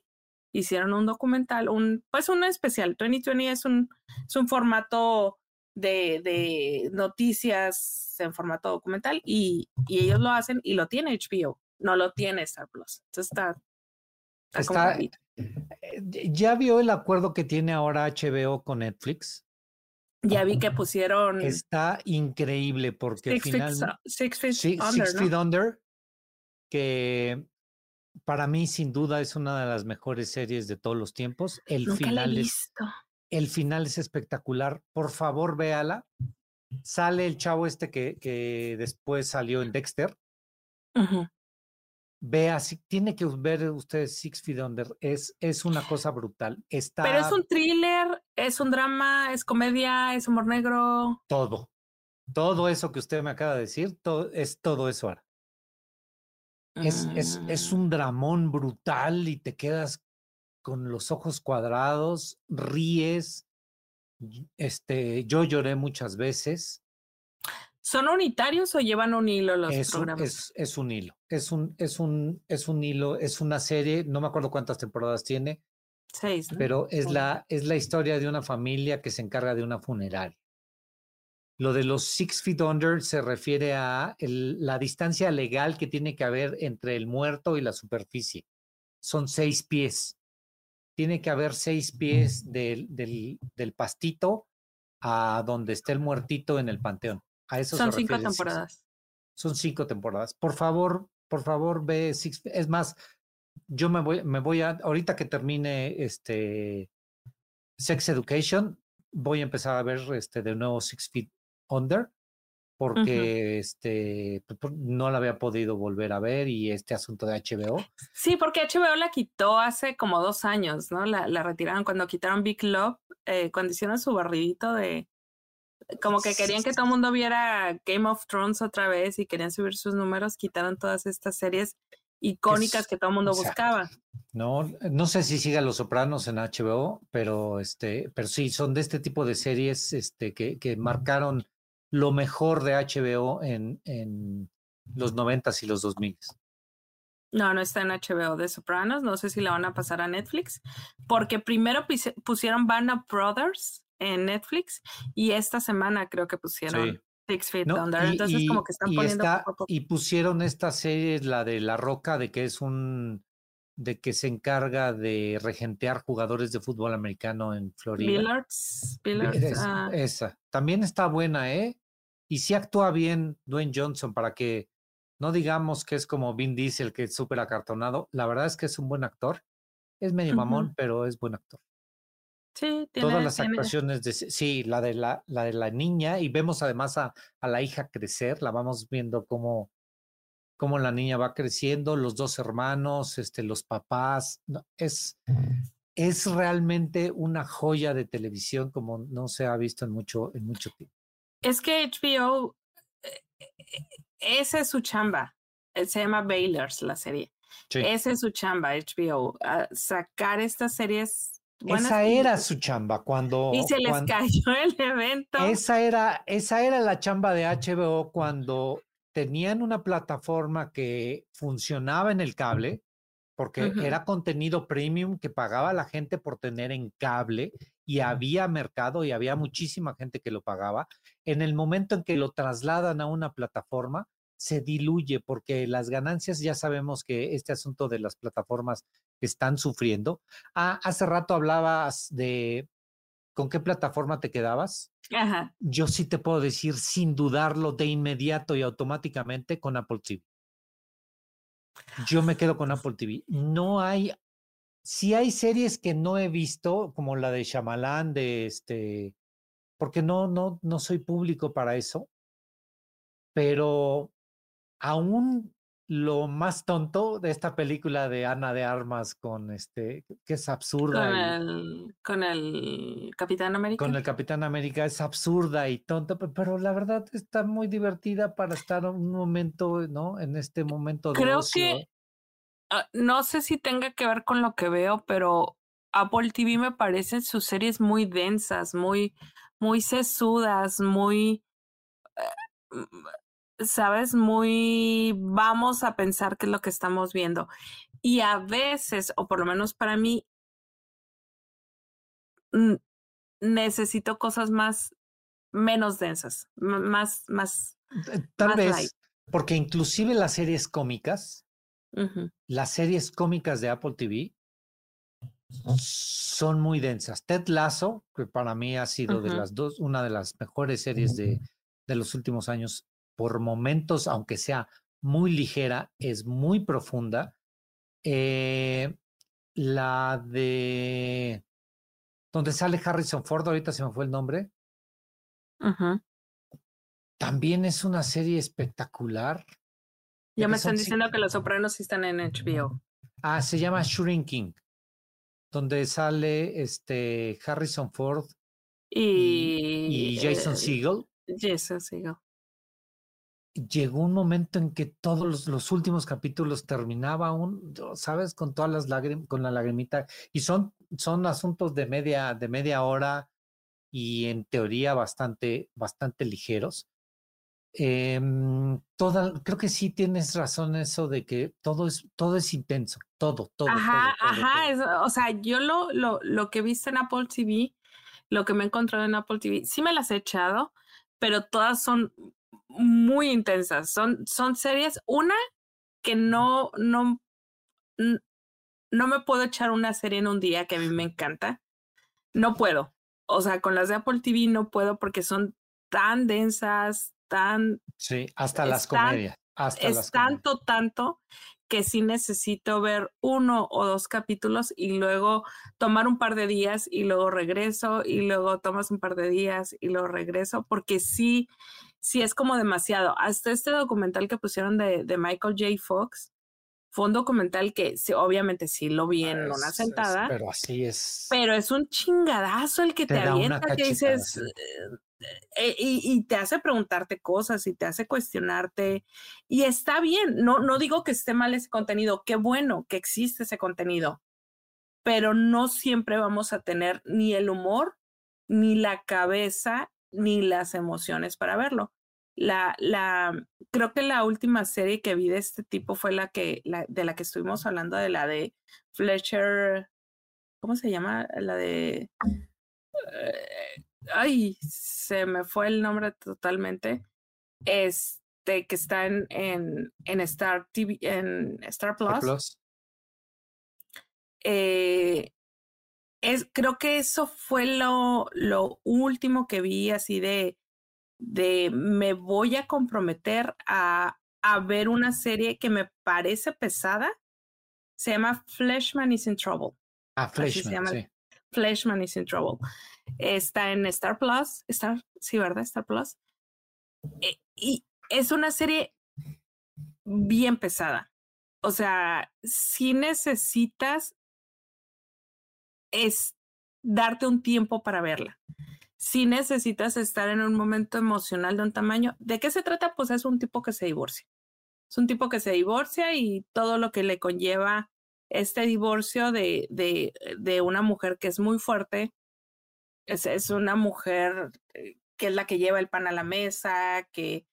hicieron un documental, un, pues un especial. 2020 es un, es un formato de, de noticias en formato documental y, y, ellos lo hacen y lo tiene HBO, no lo tiene Star Plus. Entonces está... está, eh, ¿Ya vio el acuerdo que tiene ahora HBO con Netflix? Ya vi que pusieron... Está increíble porque Six, final, Feet, six, feet, under, Feet Under, que para mí, sin duda, es una de las mejores series de todos los tiempos. El final es. El final es espectacular. Por favor, véala. Sale el chavo este que, que después salió en Dexter. Vea, si, tiene que ver usted Six Feet Under. Es, es una cosa brutal. Está... Pero es un thriller, es un drama, es comedia, es humor negro. Todo. Todo eso que usted me acaba de decir, todo, es todo eso ahora. Es, es, es mm. un dramón brutal y te quedas con los ojos cuadrados, ríes. Este, yo lloré muchas veces. ¿Son unitarios o llevan un hilo los es programas? Un, es, es, un hilo, es un, es un, es un hilo, es una serie, no me acuerdo cuántas temporadas tiene. Seis, ¿no? Pero es la, es la historia de una familia que se encarga de una funeraria. Lo de los six feet under se refiere a la distancia legal que tiene que haber entre el muerto y la superficie. Son seis pies. Tiene que haber seis pies del, del, del pastito a donde esté el muertito en el panteón. A eso Son cinco temporadas. Son cinco temporadas. Por favor, por favor, ve Six. Es más, yo me voy, me voy a, ahorita que termine este Sex Education, voy a empezar a ver este de nuevo Six Feet Under, porque este no la había podido volver a ver y este asunto de HBO. Sí, porque HBO la quitó hace como dos años, ¿no? La, la retiraron cuando quitaron Big Love, eh, cuando hicieron su barridito de como que querían que todo el mundo viera Game of Thrones otra vez y querían subir sus números, quitaron todas estas series icónicas que todo el mundo buscaba. No, no sé si siga Los Sopranos en HBO, pero este, pero sí, son de este tipo de series este, que, que marcaron lo mejor de HBO en, en los noventas y los dos miles. No, no está en HBO de Sopranos. No sé si la van a pasar a Netflix. Porque primero pusieron Band Brothers en Netflix y esta semana creo que pusieron Six Feet Under. Entonces, como que están poniendo. Y pusieron esta serie, la de La Roca, de que es un. de que se encarga de regentear jugadores de fútbol americano en Florida. Billards. Billards ah. esa. También está buena, ¿eh? Y si actúa bien Dwayne Johnson para que no digamos que es como Vin Diesel, que es súper acartonado. La verdad es que es un buen actor. Es medio mamón, pero es buen actor. Sí, tiene, Todas las actuaciones de sí, la de la, la de la niña, y vemos además a, a la hija crecer, la vamos viendo cómo, cómo la niña va creciendo, los dos hermanos, este, los papás. es, es realmente una joya de televisión como no se ha visto en mucho, en mucho tiempo. Es que HBO, eh, eh, esa es su chamba. Eh, se llama Baylors la serie. Esa es su chamba, HBO. sacar estas series. Esa era su chamba cuando. Y se les cayó el evento. Esa era, esa era la chamba de HBO cuando tenían una plataforma que funcionaba en el cable, porque era contenido premium que pagaba la gente por tener en cable y había mercado y había muchísima gente que lo pagaba. En el momento en que lo trasladan a una plataforma, se diluye porque las ganancias, ya sabemos que este asunto de las plataformas están sufriendo. Ah, hace rato hablabas de con qué plataforma te quedabas. Ajá. Yo sí te puedo decir sin dudarlo de inmediato y automáticamente con Apple TV. Yo me quedo con Apple TV. No hay si hay series que no he visto, como la de Shyamalan, de este, porque no, no, no soy público para eso, pero aún lo más tonto de esta película de Ana de Armas con este, que es absurda. Con, el, con el Capitán América. Con el Capitán América es absurda y tonta, pero la verdad está muy divertida para estar un momento, ¿no? En este momento de Creo que Ah, no sé si tenga que ver con lo que veo, pero Apple TV me parecen sus series muy densas, muy, muy sesudas, muy, eh, sabes, muy, vamos a pensar qué es lo que estamos viendo. Y a veces, o por lo menos para mí, necesito cosas más, menos densas, más, más. Tal vez, porque inclusive las series cómicas las series cómicas de Apple TV son muy densas. Ted Lasso, que para mí ha sido de las dos, una de las mejores series de, de los últimos años, por momentos, aunque sea muy ligera, es muy profunda. Eh, la de donde sale Harrison Ford, ahorita se me fue el nombre. También es una serie espectacular. Ya me están diciendo que Los Sopranos están en HBO. Ah, se llama Shrinking, donde sale este Harrison Ford y, Jason eh, Segel. Jason Segel. Llegó un momento en que todos los, últimos capítulos terminaba un, sabes, con todas las lágrimas, con la lagrimita, y son, son asuntos de media, de media hora y en teoría bastante, bastante ligeros. Eh, toda, creo que sí tienes razón eso de que todo es, todo es intenso, todo, todo. Ajá, ajá, o sea, yo lo, lo, lo que he visto en Apple TV, lo que me he encontrado en Apple TV, sí me las he echado, pero todas son muy intensas. Son, son series, una que no, no, no me puedo echar una serie en un día que a mí me encanta. No puedo. O sea, con las de Apple TV no puedo porque son tan densas, Sí, hasta las comedias. Hasta es tanto, tanto que sí necesito ver uno o dos capítulos y luego tomar un par de días y luego regreso y luego tomas un par de días y luego regreso porque sí, sí es como demasiado. Hasta este documental que pusieron de, de Michael J. Fox, fue un documental que sí, obviamente sí lo vi en una sentada. pero así es. Pero es un chingadazo el que te, avienta, que dices, eh, y, te hace preguntarte cosas y te hace cuestionarte. Y está bien, no, no digo que esté mal ese contenido, qué bueno que existe ese contenido, pero no siempre vamos a tener ni el humor, ni la cabeza, ni las emociones para verlo. La, la, creo que la última serie que vi de este tipo fue la que, la, de la que estuvimos hablando, de la de Fletcher, ¿cómo se llama? La de... Eh, ay, se me fue el nombre totalmente, este, que está en, en, en Star TV, en Star Plus. Eh, es, creo que eso fue lo, lo último que vi así de, de me voy a comprometer a, a ver una serie que me parece pesada. Se llama Fleshman is in Trouble. Ah, Fleshman, sí. Fleshman is in Trouble. Está en Star Plus, Star, sí, ¿verdad? Star Plus. Eh, y es una serie bien pesada. O sea, si necesitas es darte un tiempo para verla. Si necesitas estar en un momento emocional de un tamaño, ¿de qué se trata? Pues es un tipo que se divorcia. Es un tipo que se divorcia y todo lo que le conlleva este divorcio de, de, de una mujer que es muy fuerte, es, es, una mujer eh, que es la que lleva el pan a la mesa, que,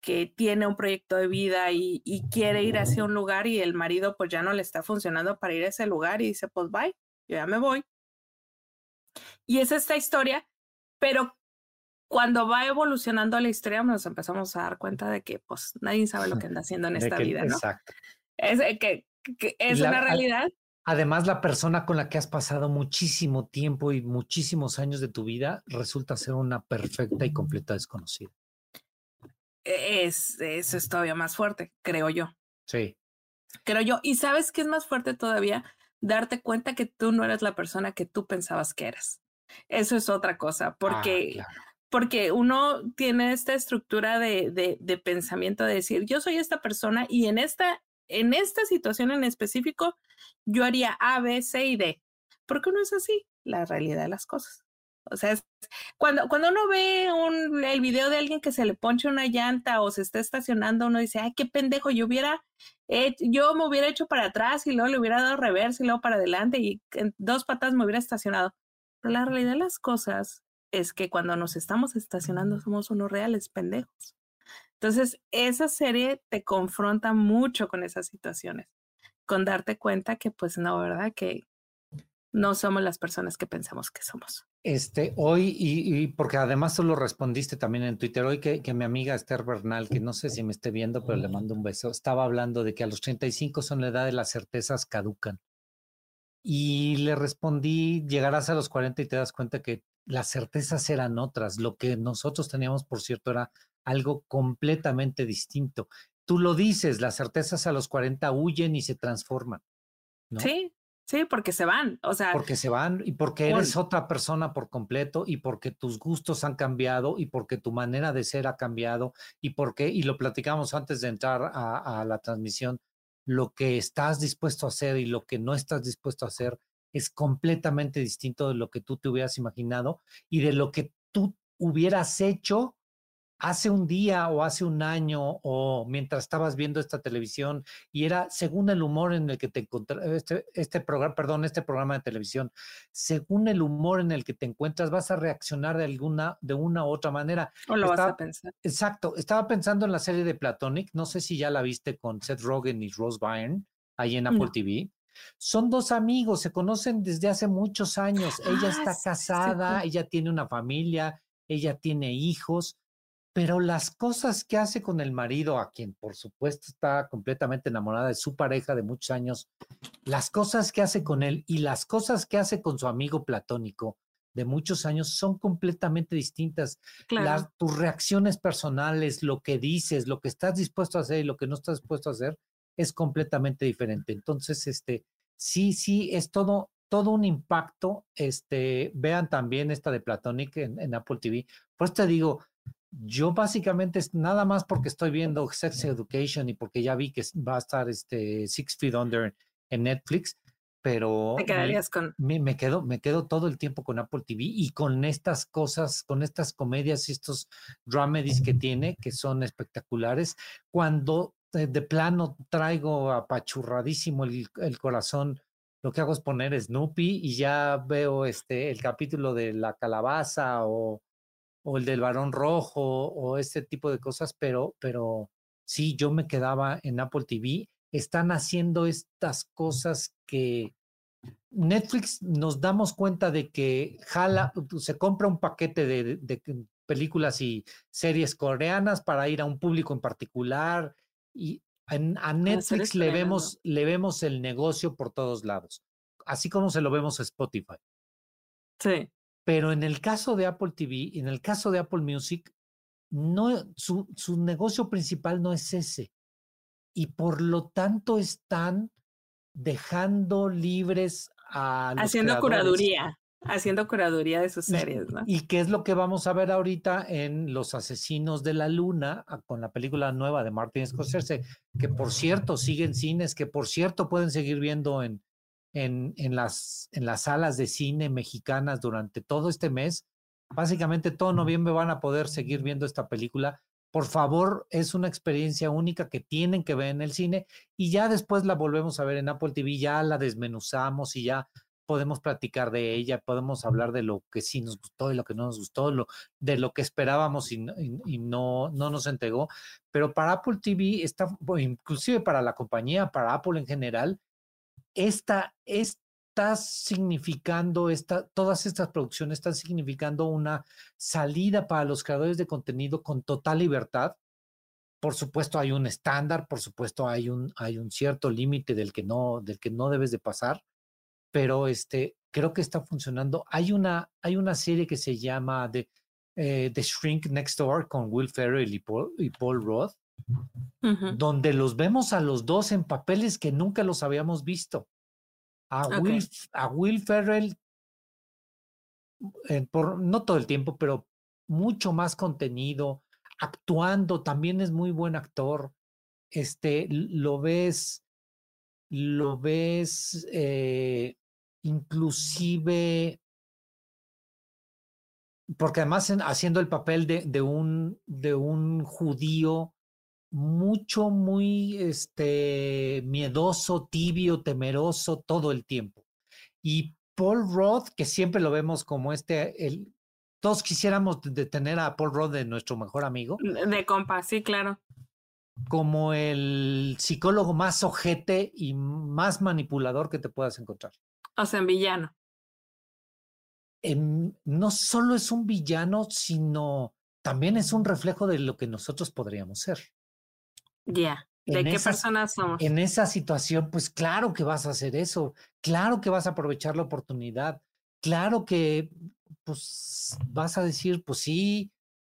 que tiene un proyecto de vida y, y, quiere ir hacia un lugar y el marido pues ya no le está funcionando para ir a ese lugar y dice pues bye, yo ya me voy. Y es esta historia, pero cuando va evolucionando la historia nos empezamos a dar cuenta de que pues nadie sabe lo que anda haciendo en esta vida, ¿no? Exacto. Es que que es una realidad. Además, la persona con la que has pasado muchísimo tiempo y muchísimos años de tu vida resulta ser una perfecta y completa desconocida. Es, eso es todavía más fuerte, creo yo. Sí. Creo yo. Y sabes qué es más fuerte todavía? Darte cuenta que tú no eres la persona que tú pensabas que eras. Eso es otra cosa, ah, porque, porque uno tiene esta estructura de, de, de pensamiento de decir, yo soy esta persona y en esta en esta situación en específico, yo haría A, B, C y D. Porque no es así la realidad de las cosas. O sea, cuando, cuando uno ve un, el video de alguien que se le ponche una llanta o se está estacionando, uno dice, ay, qué pendejo, yo hubiera, yo me hubiera hecho para atrás y luego le hubiera dado reversa y luego para adelante y en dos patas me hubiera estacionado. Pero la realidad de las cosas es que cuando nos estamos estacionando somos unos reales pendejos. Entonces, esa serie te confronta mucho con esas situaciones, con darte cuenta que pues no, ¿verdad? Que no somos las personas que pensamos que somos. Este, hoy, y, porque además tú lo respondiste también en Twitter, hoy que, que, mi amiga Esther Bernal, que no sé si me esté viendo, pero le mando un beso, estaba hablando de que a los 35 son la edad de las certezas caducan. Y le respondí, llegarás a los 40 y te das cuenta que las certezas eran otras. Lo que nosotros teníamos, por cierto, era algo completamente distinto. Tú lo dices, las certezas a los 40 huyen y se transforman. Sí, sí, porque se van, o sea. Porque se van y porque eres otra persona por completo y porque tus gustos han cambiado y porque tu manera de ser ha cambiado y porque, y lo platicamos antes de entrar a, a la transmisión, lo que estás dispuesto a hacer y lo que no estás dispuesto a hacer es completamente distinto de lo que tú te hubieras imaginado y de lo que tú hubieras hecho hace un día o hace un año o mientras estabas viendo esta televisión y era según el humor en el que te encuentras, este, este programa, perdón, este programa de televisión, según el humor en el que te encuentras, vas a reaccionar de alguna, de una u otra manera. O lo vas a pensar. Exacto. Estaba pensando en la serie de Platonic, no sé si ya la viste con Seth Rogen y Rose Byrne, ahí en Apple TV. Son dos amigos, se conocen desde hace muchos años. Ella está ah, casada, ella tiene una familia, ella tiene hijos pero las cosas que hace con el marido, a quien por supuesto está completamente enamorada de su pareja de muchos años, las cosas que hace con él y las cosas que hace con su amigo platónico de muchos años son completamente distintas. tus reacciones personales, lo que dices, lo que estás dispuesto a hacer y lo que no estás dispuesto a hacer es completamente diferente. Entonces, este, sí, sí, es todo, todo un impacto. Este, vean también esta de Platonic en, en Apple TV. Pues te digo, yo básicamente nada más porque estoy viendo Sex Education y porque ya vi que va a estar este Six Feet Under en Netflix, pero me quedarías con me, quedo me quedo todo el tiempo con Apple TV y con estas cosas, con estas comedias y estos dramedies que tiene que son espectaculares. Cuando de, plano traigo apachurradísimo el, el corazón lo que hago es poner Snoopy y ya veo este el capítulo de la calabaza o o el del varón rojo o ese tipo de cosas, pero, pero sí, yo me quedaba en Apple TV. Están haciendo estas cosas que Netflix nos damos cuenta de que jala, se compra un paquete de, películas y series coreanas para ir a un público en particular y a Netflix le vemos, le vemos el negocio por todos lados, así como se lo vemos a Spotify. Sí. Pero en el caso de Apple TV, en el caso de Apple Music, no, su, su negocio principal no es ese. Y por lo tanto están dejando libres a los Haciendo curaduría, haciendo curaduría de sus series, ¿no? Y, qué es lo que vamos a ver ahorita en Los Asesinos de la Luna, con la película nueva de Martin Scorsese, que por cierto sigue en cines, que por cierto pueden seguir viendo en, en, las, en las salas de cine mexicanas durante todo este mes. Básicamente todo noviembre van a poder seguir viendo esta película. Por favor, es una experiencia única que tienen que ver en el cine y ya después la volvemos a ver en Apple TV, ya la desmenuzamos y ya podemos platicar de ella, podemos hablar de lo que sí nos gustó y lo que no nos gustó, lo, de lo que esperábamos y, y, no, no nos entregó. Pero para Apple TV, está, inclusive para la compañía, para Apple en general, esta, está significando, esta, todas estas producciones están significando una salida para los creadores de contenido con total libertad. Por supuesto hay un estándar, por supuesto hay un, hay un cierto límite del que no, del que no debes de pasar, pero este, creo que está funcionando. Hay una, hay una serie que se llama The, eh, The Shrink Next Door con Will Ferrell y Paul, y Paul Roth, donde los vemos a los dos en papeles que nunca los habíamos visto. A, Will, a Will Ferrell, eh, por, no todo el tiempo, pero mucho más contenido, actuando, también es muy buen actor. Este, lo ves, lo ves eh, inclusive porque además haciendo el papel de, de, un, de un judío mucho, muy este, miedoso, tibio, temeroso todo el tiempo. Y Paul Roth, que siempre lo vemos como este, el, todos quisiéramos detener a Paul Roth de nuestro mejor amigo. De compa, sí, claro. Como el psicólogo más ojete y más manipulador que te puedas encontrar. O sea, en villano. no solo es un villano, sino también es un reflejo de lo que nosotros podríamos ser. Ya. ¿De qué personas somos? En esa situación, pues claro que vas a hacer eso, claro que vas a aprovechar la oportunidad, claro que pues vas a decir, pues sí,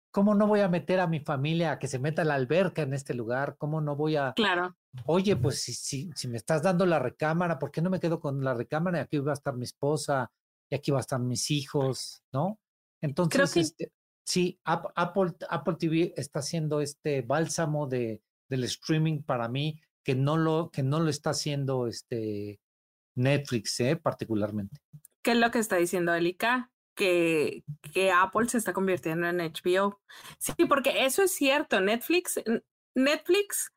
¿cómo no voy a meter a mi familia a que se meta a la alberca en este lugar? ¿Cómo no voy a... Claro. Oye, pues si, si, si me estás dando la recámara, ¿por qué no me quedo con la recámara? Y aquí va a estar mi esposa, y aquí va a estar mis hijos, ¿no? Entonces, este, sí, Apple, Apple TV está haciendo este bálsamo de, del streaming para mí que no lo, que no lo está haciendo este Netflix, ¿eh? particularmente. ¿Qué es lo que está diciendo Elika? Que, que Apple se está convirtiendo en HBO. Sí, porque eso es cierto. Netflix, Netflix,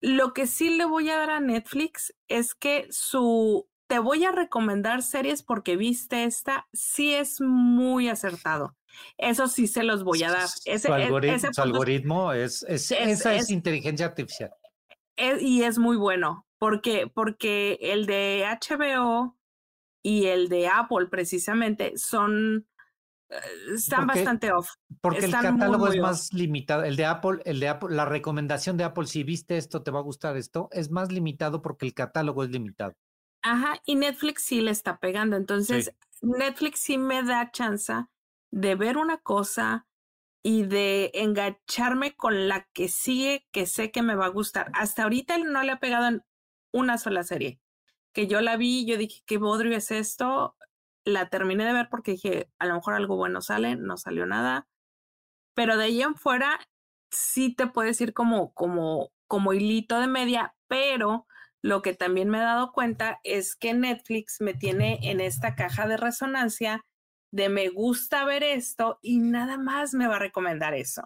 lo que sí le voy a dar a Netflix es que su te voy a recomendar series porque viste esta, sí es muy acertado. Eso sí se los voy a dar. Ese, algoritmo, algoritmo es, esa es, inteligencia artificial. y es muy bueno, porque, porque el de HBO y el de Apple precisamente son eh, están bastante off. Porque el catálogo es más limitado. El de Apple, el de Apple, la recomendación de Apple, si viste esto, te va a gustar esto, es más limitado porque el catálogo es limitado. Ajá, y Netflix sí le está pegando. Entonces, Netflix sí me da chance de ver una cosa y de engancharme con la que sigue, que sé que me va a gustar. Hasta ahorita no le ha pegado en una sola serie. Que yo la vi, yo dije, ¿qué bodrio es esto? La terminé de ver porque dije, a lo mejor algo bueno sale, no salió nada. Pero de ahí en fuera, sí te puedes ir como, como, como hilito de media, pero lo que también me he dado cuenta es que Netflix me tiene en esta caja de resonancia de me gusta ver esto y nada más me va a recomendar eso.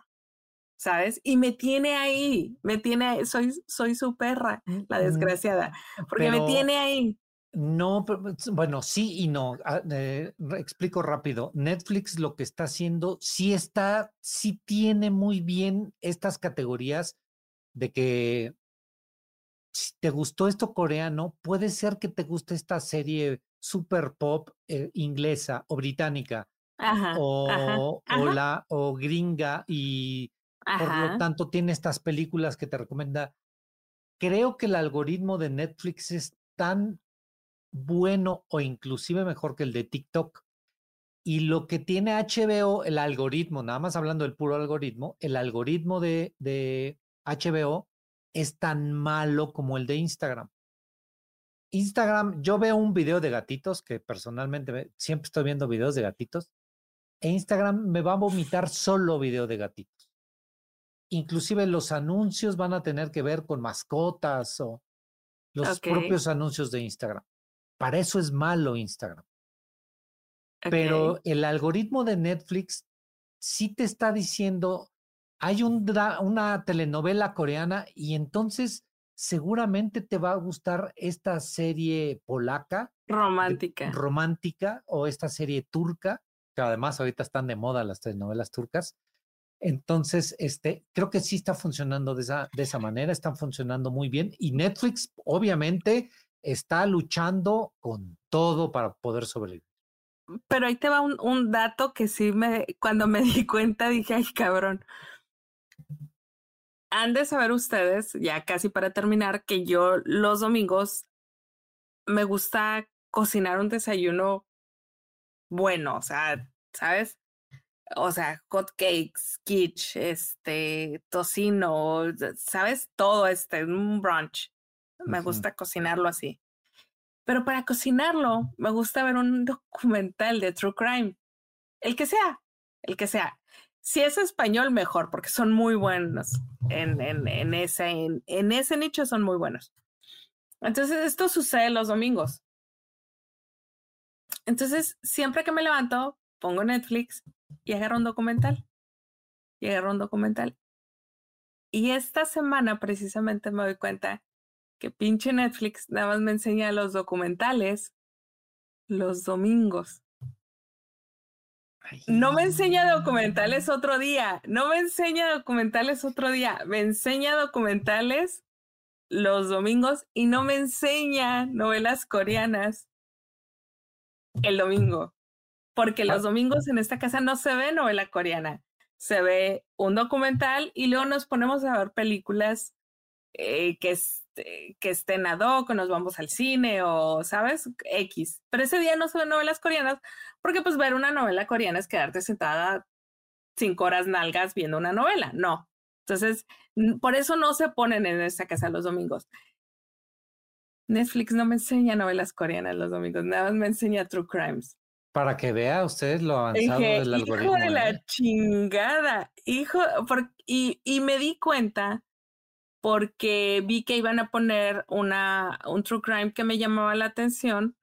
¿Sabes? Y me tiene ahí, me tiene, soy, soy su perra, la desgraciada, porque me tiene ahí. No, bueno, sí y no. Ah, eh, explico rápido. Netflix lo que está haciendo, sí está, sí tiene muy bien estas categorías de que si te gustó esto coreano, puede ser que te guste esta serie super pop eh, inglesa o británica o, la, o gringa y por lo tanto tiene estas películas que te recomienda. Creo que el algoritmo de Netflix es tan bueno o inclusive mejor que el de TikTok. Y lo que tiene HBO, el algoritmo, nada más hablando del puro algoritmo, el algoritmo de, de HBO es tan malo como el de Instagram. Instagram, yo veo un video de gatitos, que personalmente siempre estoy viendo videos de gatitos, e Instagram me va a vomitar solo video de gatitos. Inclusive los anuncios van a tener que ver con mascotas o los propios anuncios de Instagram. Para eso es malo Instagram. Pero el algoritmo de Netflix sí te está diciendo hay un una telenovela coreana y entonces seguramente te va a gustar esta serie polaca. Romántica. romántica o esta serie turca, que además ahorita están de moda las telenovelas turcas. Entonces, este, creo que sí está funcionando de esa, de esa manera, están funcionando muy bien y Netflix obviamente está luchando con todo para poder sobrevivir. Pero ahí te va un, un dato que sí me, cuando me di cuenta dije, ay cabrón, han de saber ustedes, ya casi para terminar, que yo los domingos me gusta cocinar un desayuno bueno, o sea, ¿sabes? O sea, hot cakes, quiche, este, tocino, ¿sabes? Todo este, un brunch. Me gusta cocinarlo así. Pero para cocinarlo, me gusta ver un documental de True Crime. El que sea, el que sea. Si es español, mejor, porque son muy buenos en, en, ese, en, en ese nicho, son muy buenos. Entonces, esto sucede los domingos. Entonces, siempre que me levanto, pongo Netflix y agarro un documental. Y agarro un documental. Y esta semana precisamente me doy cuenta que pinche Netflix nada más me enseña los documentales los domingos. No me enseña documentales otro día, no me enseña documentales otro día, me enseña documentales los domingos y no me enseña novelas coreanas el domingo, porque los ah. domingos en esta casa no se ve novela coreana, se ve un documental y luego nos ponemos a ver películas eh, que, este, que estén ad hoc, o nos vamos al cine o, ¿sabes? X. Pero ese día no ven novelas coreanas porque pues ver una novela coreana es quedarte sentada cinco horas nalgas viendo una novela, no. Entonces, por eso no se ponen en esta casa los domingos. Netflix no me enseña novelas coreanas los domingos, nada más me enseña True Crimes. Para que vea usted lo avanzado del algoritmo. Hijo de la ¿eh? chingada, hijo, y, y me di cuenta porque vi que iban a poner una, un true crime que me llamaba la atención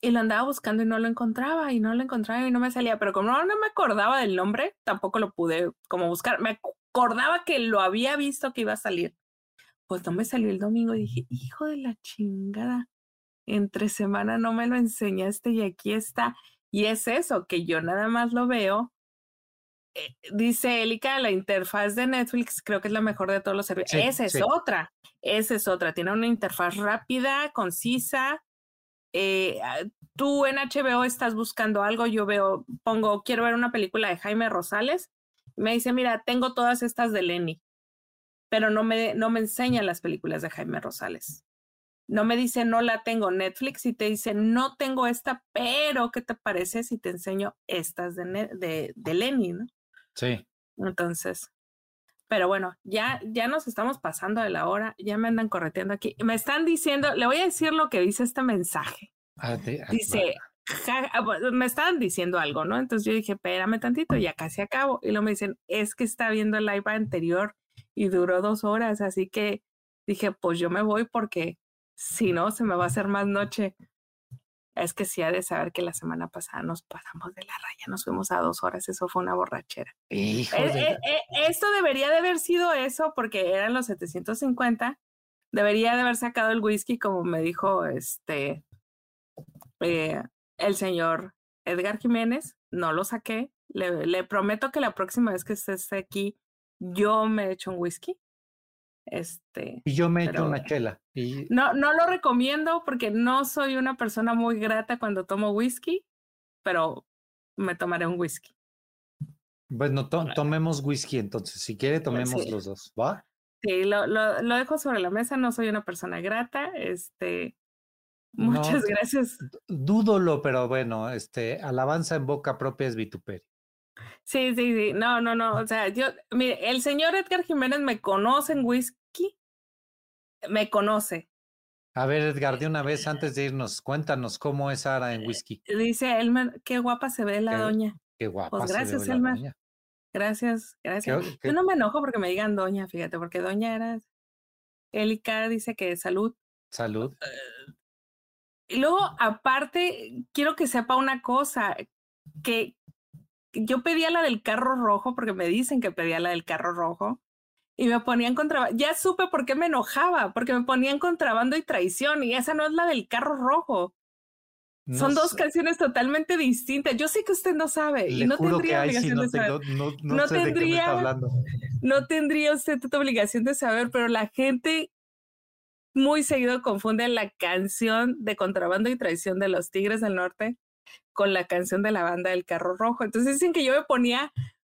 y lo andaba buscando y no lo encontraba y no lo encontraba y no me salía, pero como no, me acordaba del nombre, tampoco lo pude como buscar. Me acordaba que lo había visto que iba a salir. Pues no me salió el domingo y dije, hijo de la chingada, entre semana no me lo enseñaste y aquí está. Y es eso, que yo nada más lo veo. Eh, dice Elika, la interfaz de Netflix creo que es la mejor de todos los servicios. esa es otra, esa es otra. Tiene una interfaz rápida, concisa, eh, ah, tú en HBO estás buscando algo, yo veo, pongo, quiero ver una película de Jaime Rosales, me dice, mira, tengo todas estas de Lenny, pero no me, no me enseña las películas de Jaime Rosales. No me dice, no la tengo Netflix y te dice, no tengo esta, pero ¿qué te parece si te enseño estas de, de, de Lenny? ¿no? Sí. Entonces, pero bueno, ya, ya nos estamos pasando de la hora, ya me andan correteando aquí. Me están diciendo, le voy a decir lo que dice este mensaje. Ah, ah, dice, me estaban diciendo algo, ¿no? Entonces yo dije, espérame tantito, ya casi acabo. Y luego me dicen, es que está viendo el live anterior y duró dos horas, así que dije, pues yo me voy porque si no, se me va a hacer más noche. Es que sí ha de saber que la semana pasada nos pasamos de la raya, nos fuimos a dos horas, eso fue una borrachera. Eh, eh, eh, esto debería de haber sido eso porque eran los 750. Debería de haber sacado el whisky, como me dijo este el señor Edgar Jiménez. No lo saqué. Le, le prometo que la próxima vez que esté aquí, yo me echo un whisky. Este, y yo me echo una chela. No, no lo recomiendo porque no soy una persona muy grata cuando tomo whisky, pero me tomaré un whisky. Bueno, tomemos whisky entonces. Si quiere, tomemos los dos, ¿va? Sí, lo, lo, lo, dejo sobre la mesa. No soy una persona grata. Este, muchas gracias. Dúdolo, pero bueno, este, alabanza en boca propia es vituperio. Sí, sí, sí. No, no, no. O sea, yo, mire, el señor Edgar Jiménez me conoce en whisky me conoce. A ver, Edgar, de una vez antes de irnos, cuéntanos cómo es Ara en whisky. Dice Elmer, qué guapa se ve la doña. Qué guapa. Pues gracias, se ve Elmer. doña. Gracias, gracias. Yo no me enojo porque me digan doña, fíjate, porque doña era. Elika dice que salud. Salud. y luego, aparte, quiero que sepa una cosa, que yo pedía la del carro rojo porque me dicen que pedía la del carro rojo y me ponían contrabando. Ya supe por qué me enojaba, porque me ponían contrabando y traición, y esa no es la del carro rojo. Son dos canciones totalmente distintas. Yo sé que usted no sabe y no tendría obligación de saber. No, tendría, no tendría usted obligación de saber, pero la gente muy seguido confunde la canción de contrabando y traición de los Tigres del Norte con la canción de la banda del carro rojo. Entonces dicen que yo me ponía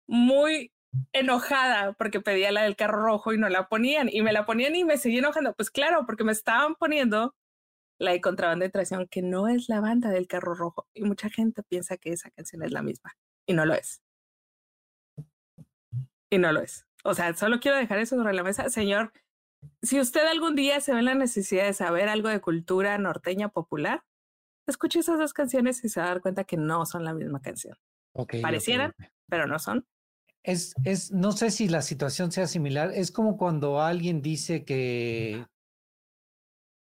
muy enojada porque pedía la del carro rojo y no la ponían y me la ponían y me seguí enojando. Pues claro, porque me estaban poniendo la de contrabando de traición, que no es la banda del carro rojo. Y mucha gente piensa que esa canción es la misma y no lo es. Y no lo es. O sea, solo quiero dejar eso sobre la mesa. Señor, si usted algún día se ve en la necesidad de saber algo de cultura norteña popular, escuche esas dos canciones y se va a dar cuenta que no son la misma canción. Parecieran, pero no son. Es, es, no sé si la situación sea similar. Es como cuando alguien dice que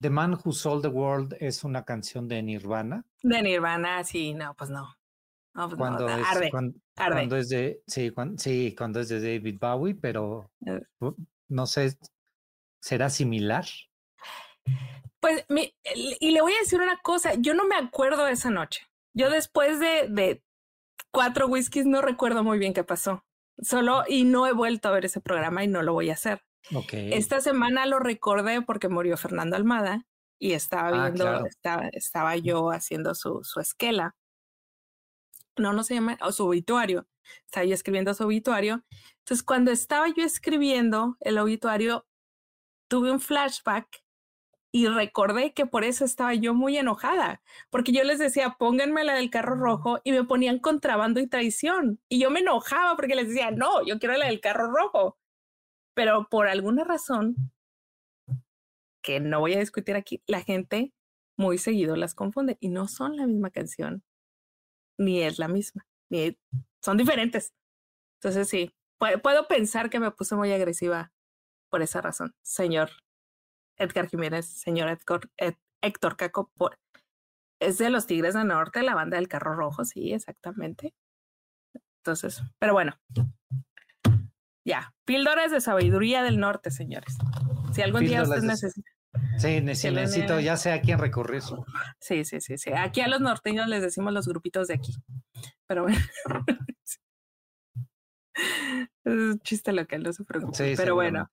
The Man Who Sold the World es una canción de Nirvana. De Nirvana, sí, no, pues no. Pues cuando, es, cuando, es de, sí, cuando, sí, cuando es de David Bowie, pero eh. no sé, ¿será similar? Pues, y le voy a decir una cosa, yo no me acuerdo esa noche. Yo después de, de cuatro whiskies no recuerdo muy bien qué pasó. Solo y no he vuelto a ver ese programa y no lo voy a hacer. Okay. Esta semana lo recordé porque murió Fernando Almada y estaba ah, viendo, estaba, estaba, yo haciendo su, su esquela. No, no se llama, o su obituario. Estaba yo escribiendo su obituario. Entonces, cuando estaba yo escribiendo el obituario, tuve un flashback y recordé que por eso estaba yo muy enojada, porque yo les decía, pónganme la del carro rojo y me ponían contrabando y traición. Y yo me enojaba porque les decía, no, yo quiero la del carro rojo. Pero por alguna razón, que no voy a discutir aquí, la gente muy seguido las confunde y no son la misma canción, ni es la misma, ni son diferentes. Entonces sí, puedo pensar que me puse muy agresiva por esa razón, señor Edgar Jiménez, señor Edgar, Héctor Caco, es de los Tigres del Norte, la banda del Carro Rojo, sí, exactamente. Entonces, pero bueno, ya, píldoras de sabiduría del norte, señores. Si algún día usted necesita. Sí, necesito, ya sé a quién recurrir. Sí, sí, sí, sí. Aquí a los norteños les decimos los grupitos de aquí. Pero bueno. es un chiste local, no se preocupe. pero bueno,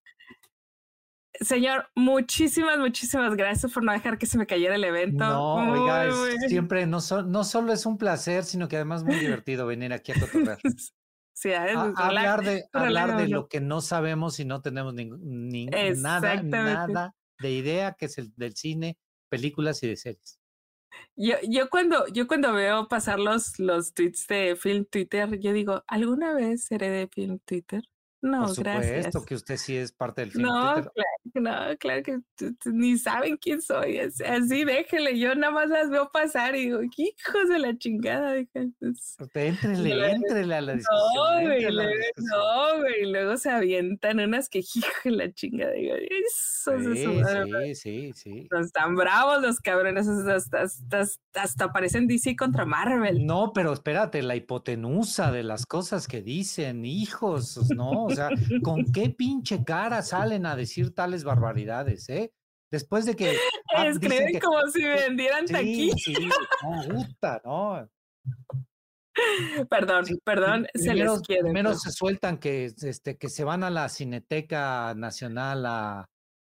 Señor, muchísimas, muchísimas gracias por no dejar que se me cayera el evento. No, oiga, siempre no, no solo es un placer, sino que además es muy divertido venir aquí a cotorrear. Sí, hablar de, hablar de lo que no sabemos y no tenemos ni, nada, nada de idea, que es el del cine, películas y de series. Yo, yo cuando, yo cuando veo pasar los, los tweets de Film Twitter, yo digo, ¿alguna vez seré de Film Twitter? No, Por supuesto que usted sí es parte del film. No, claro, no, claro que ni saben quién soy. Así, déjele. Yo nada más las veo pasar y digo, ¿qué hijos de la chingada? Entrele, entrele a la discusión. No, güey, no, güey. Luego se avientan unas que, hijo de la chingada. Digo, eso sí, sí, sí, sí. Están bravos los cabrones. Hasta, hasta, hasta, parecen DC contra Marvel. No, pero espérate, la hipotenusa de las cosas que dicen, hijos, ¿no? O sea, ¿con qué pinche cara salen a decir tales barbaridades, eh? Después de que. Ah, Escriben como si vendieran sí, Sí, no, gusta, ¿no? Perdón, perdón, se les quiere. Primero se sueltan que, este, que se van a la Cineteca Nacional a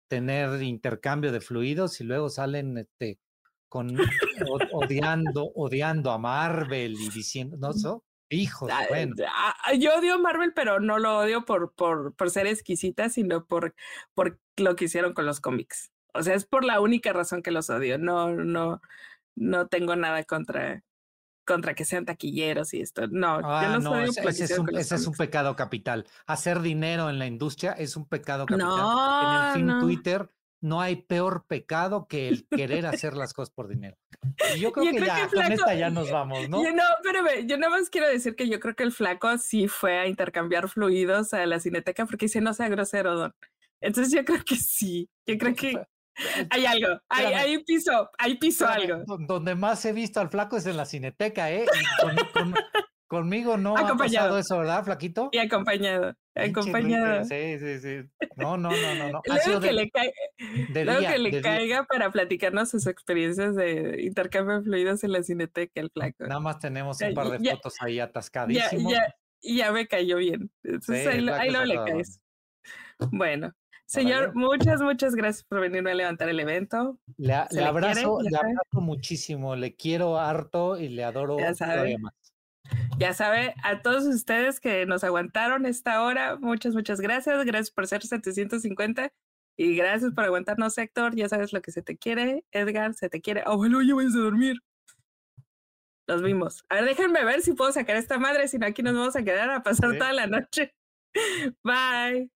tener intercambio de fluidos y luego salen este, con odiando, odiando a Marvel y diciendo, ¿no? So, Hijos, ah, bueno. Ah, yo odio Marvel, pero no lo odio por, por, por ser exquisita, sino por, por lo que hicieron con los cómics. O sea, es por la única razón que los odio. No, no, no tengo nada contra, contra que sean taquilleros y esto. No, yo ah, no, ese, es un, ese es un, pecado capital. Hacer dinero en la industria es un pecado capital. en el film Twitter no hay peor pecado que el querer hacer las cosas por dinero. Y yo creo que ya, con esta ya nos vamos, ¿no? Yo no, espérame, yo nada más quiero decir que yo creo que el flaco sí fue a intercambiar fluidos a la cineteca porque dice no sea grosero, don. Entonces yo creo que sí, yo creo que hay algo, hay, hay piso, hay piso algo. Donde más he visto al flaco es en la cineteca, ¿eh? Conmigo no ha pasado eso, ¿verdad, Flaquito? Y acompañado, acompañado. Sí, sí, sí. No, no, no, no. no. Luego que, le, que le caiga para platicarnos sus experiencias de intercambio de fluidos en la cineteca, el flaco. Nada más tenemos un par de fotos ahí atascadísimos. Ya, ya, ya, me cayó bien. Entonces ahí, ahí lo le caes. Bueno, Señor, muchas, muchas gracias por venirme a levantar el evento. Le, abrazo, le abrazo muchísimo, le quiero harto y le adoro todavía más. Ya sabe, a todos ustedes que nos aguantaron esta hora, muchas, muchas gracias. Gracias por ser 750 y gracias por aguantarnos, Héctor. Ya sabes lo que se te quiere, Edgar, se te quiere. Abuelo, ya vais a dormir. Nos vimos. A ver, déjenme ver si puedo sacar esta madre, si no aquí nos vamos a quedar a pasar toda la noche. Bye.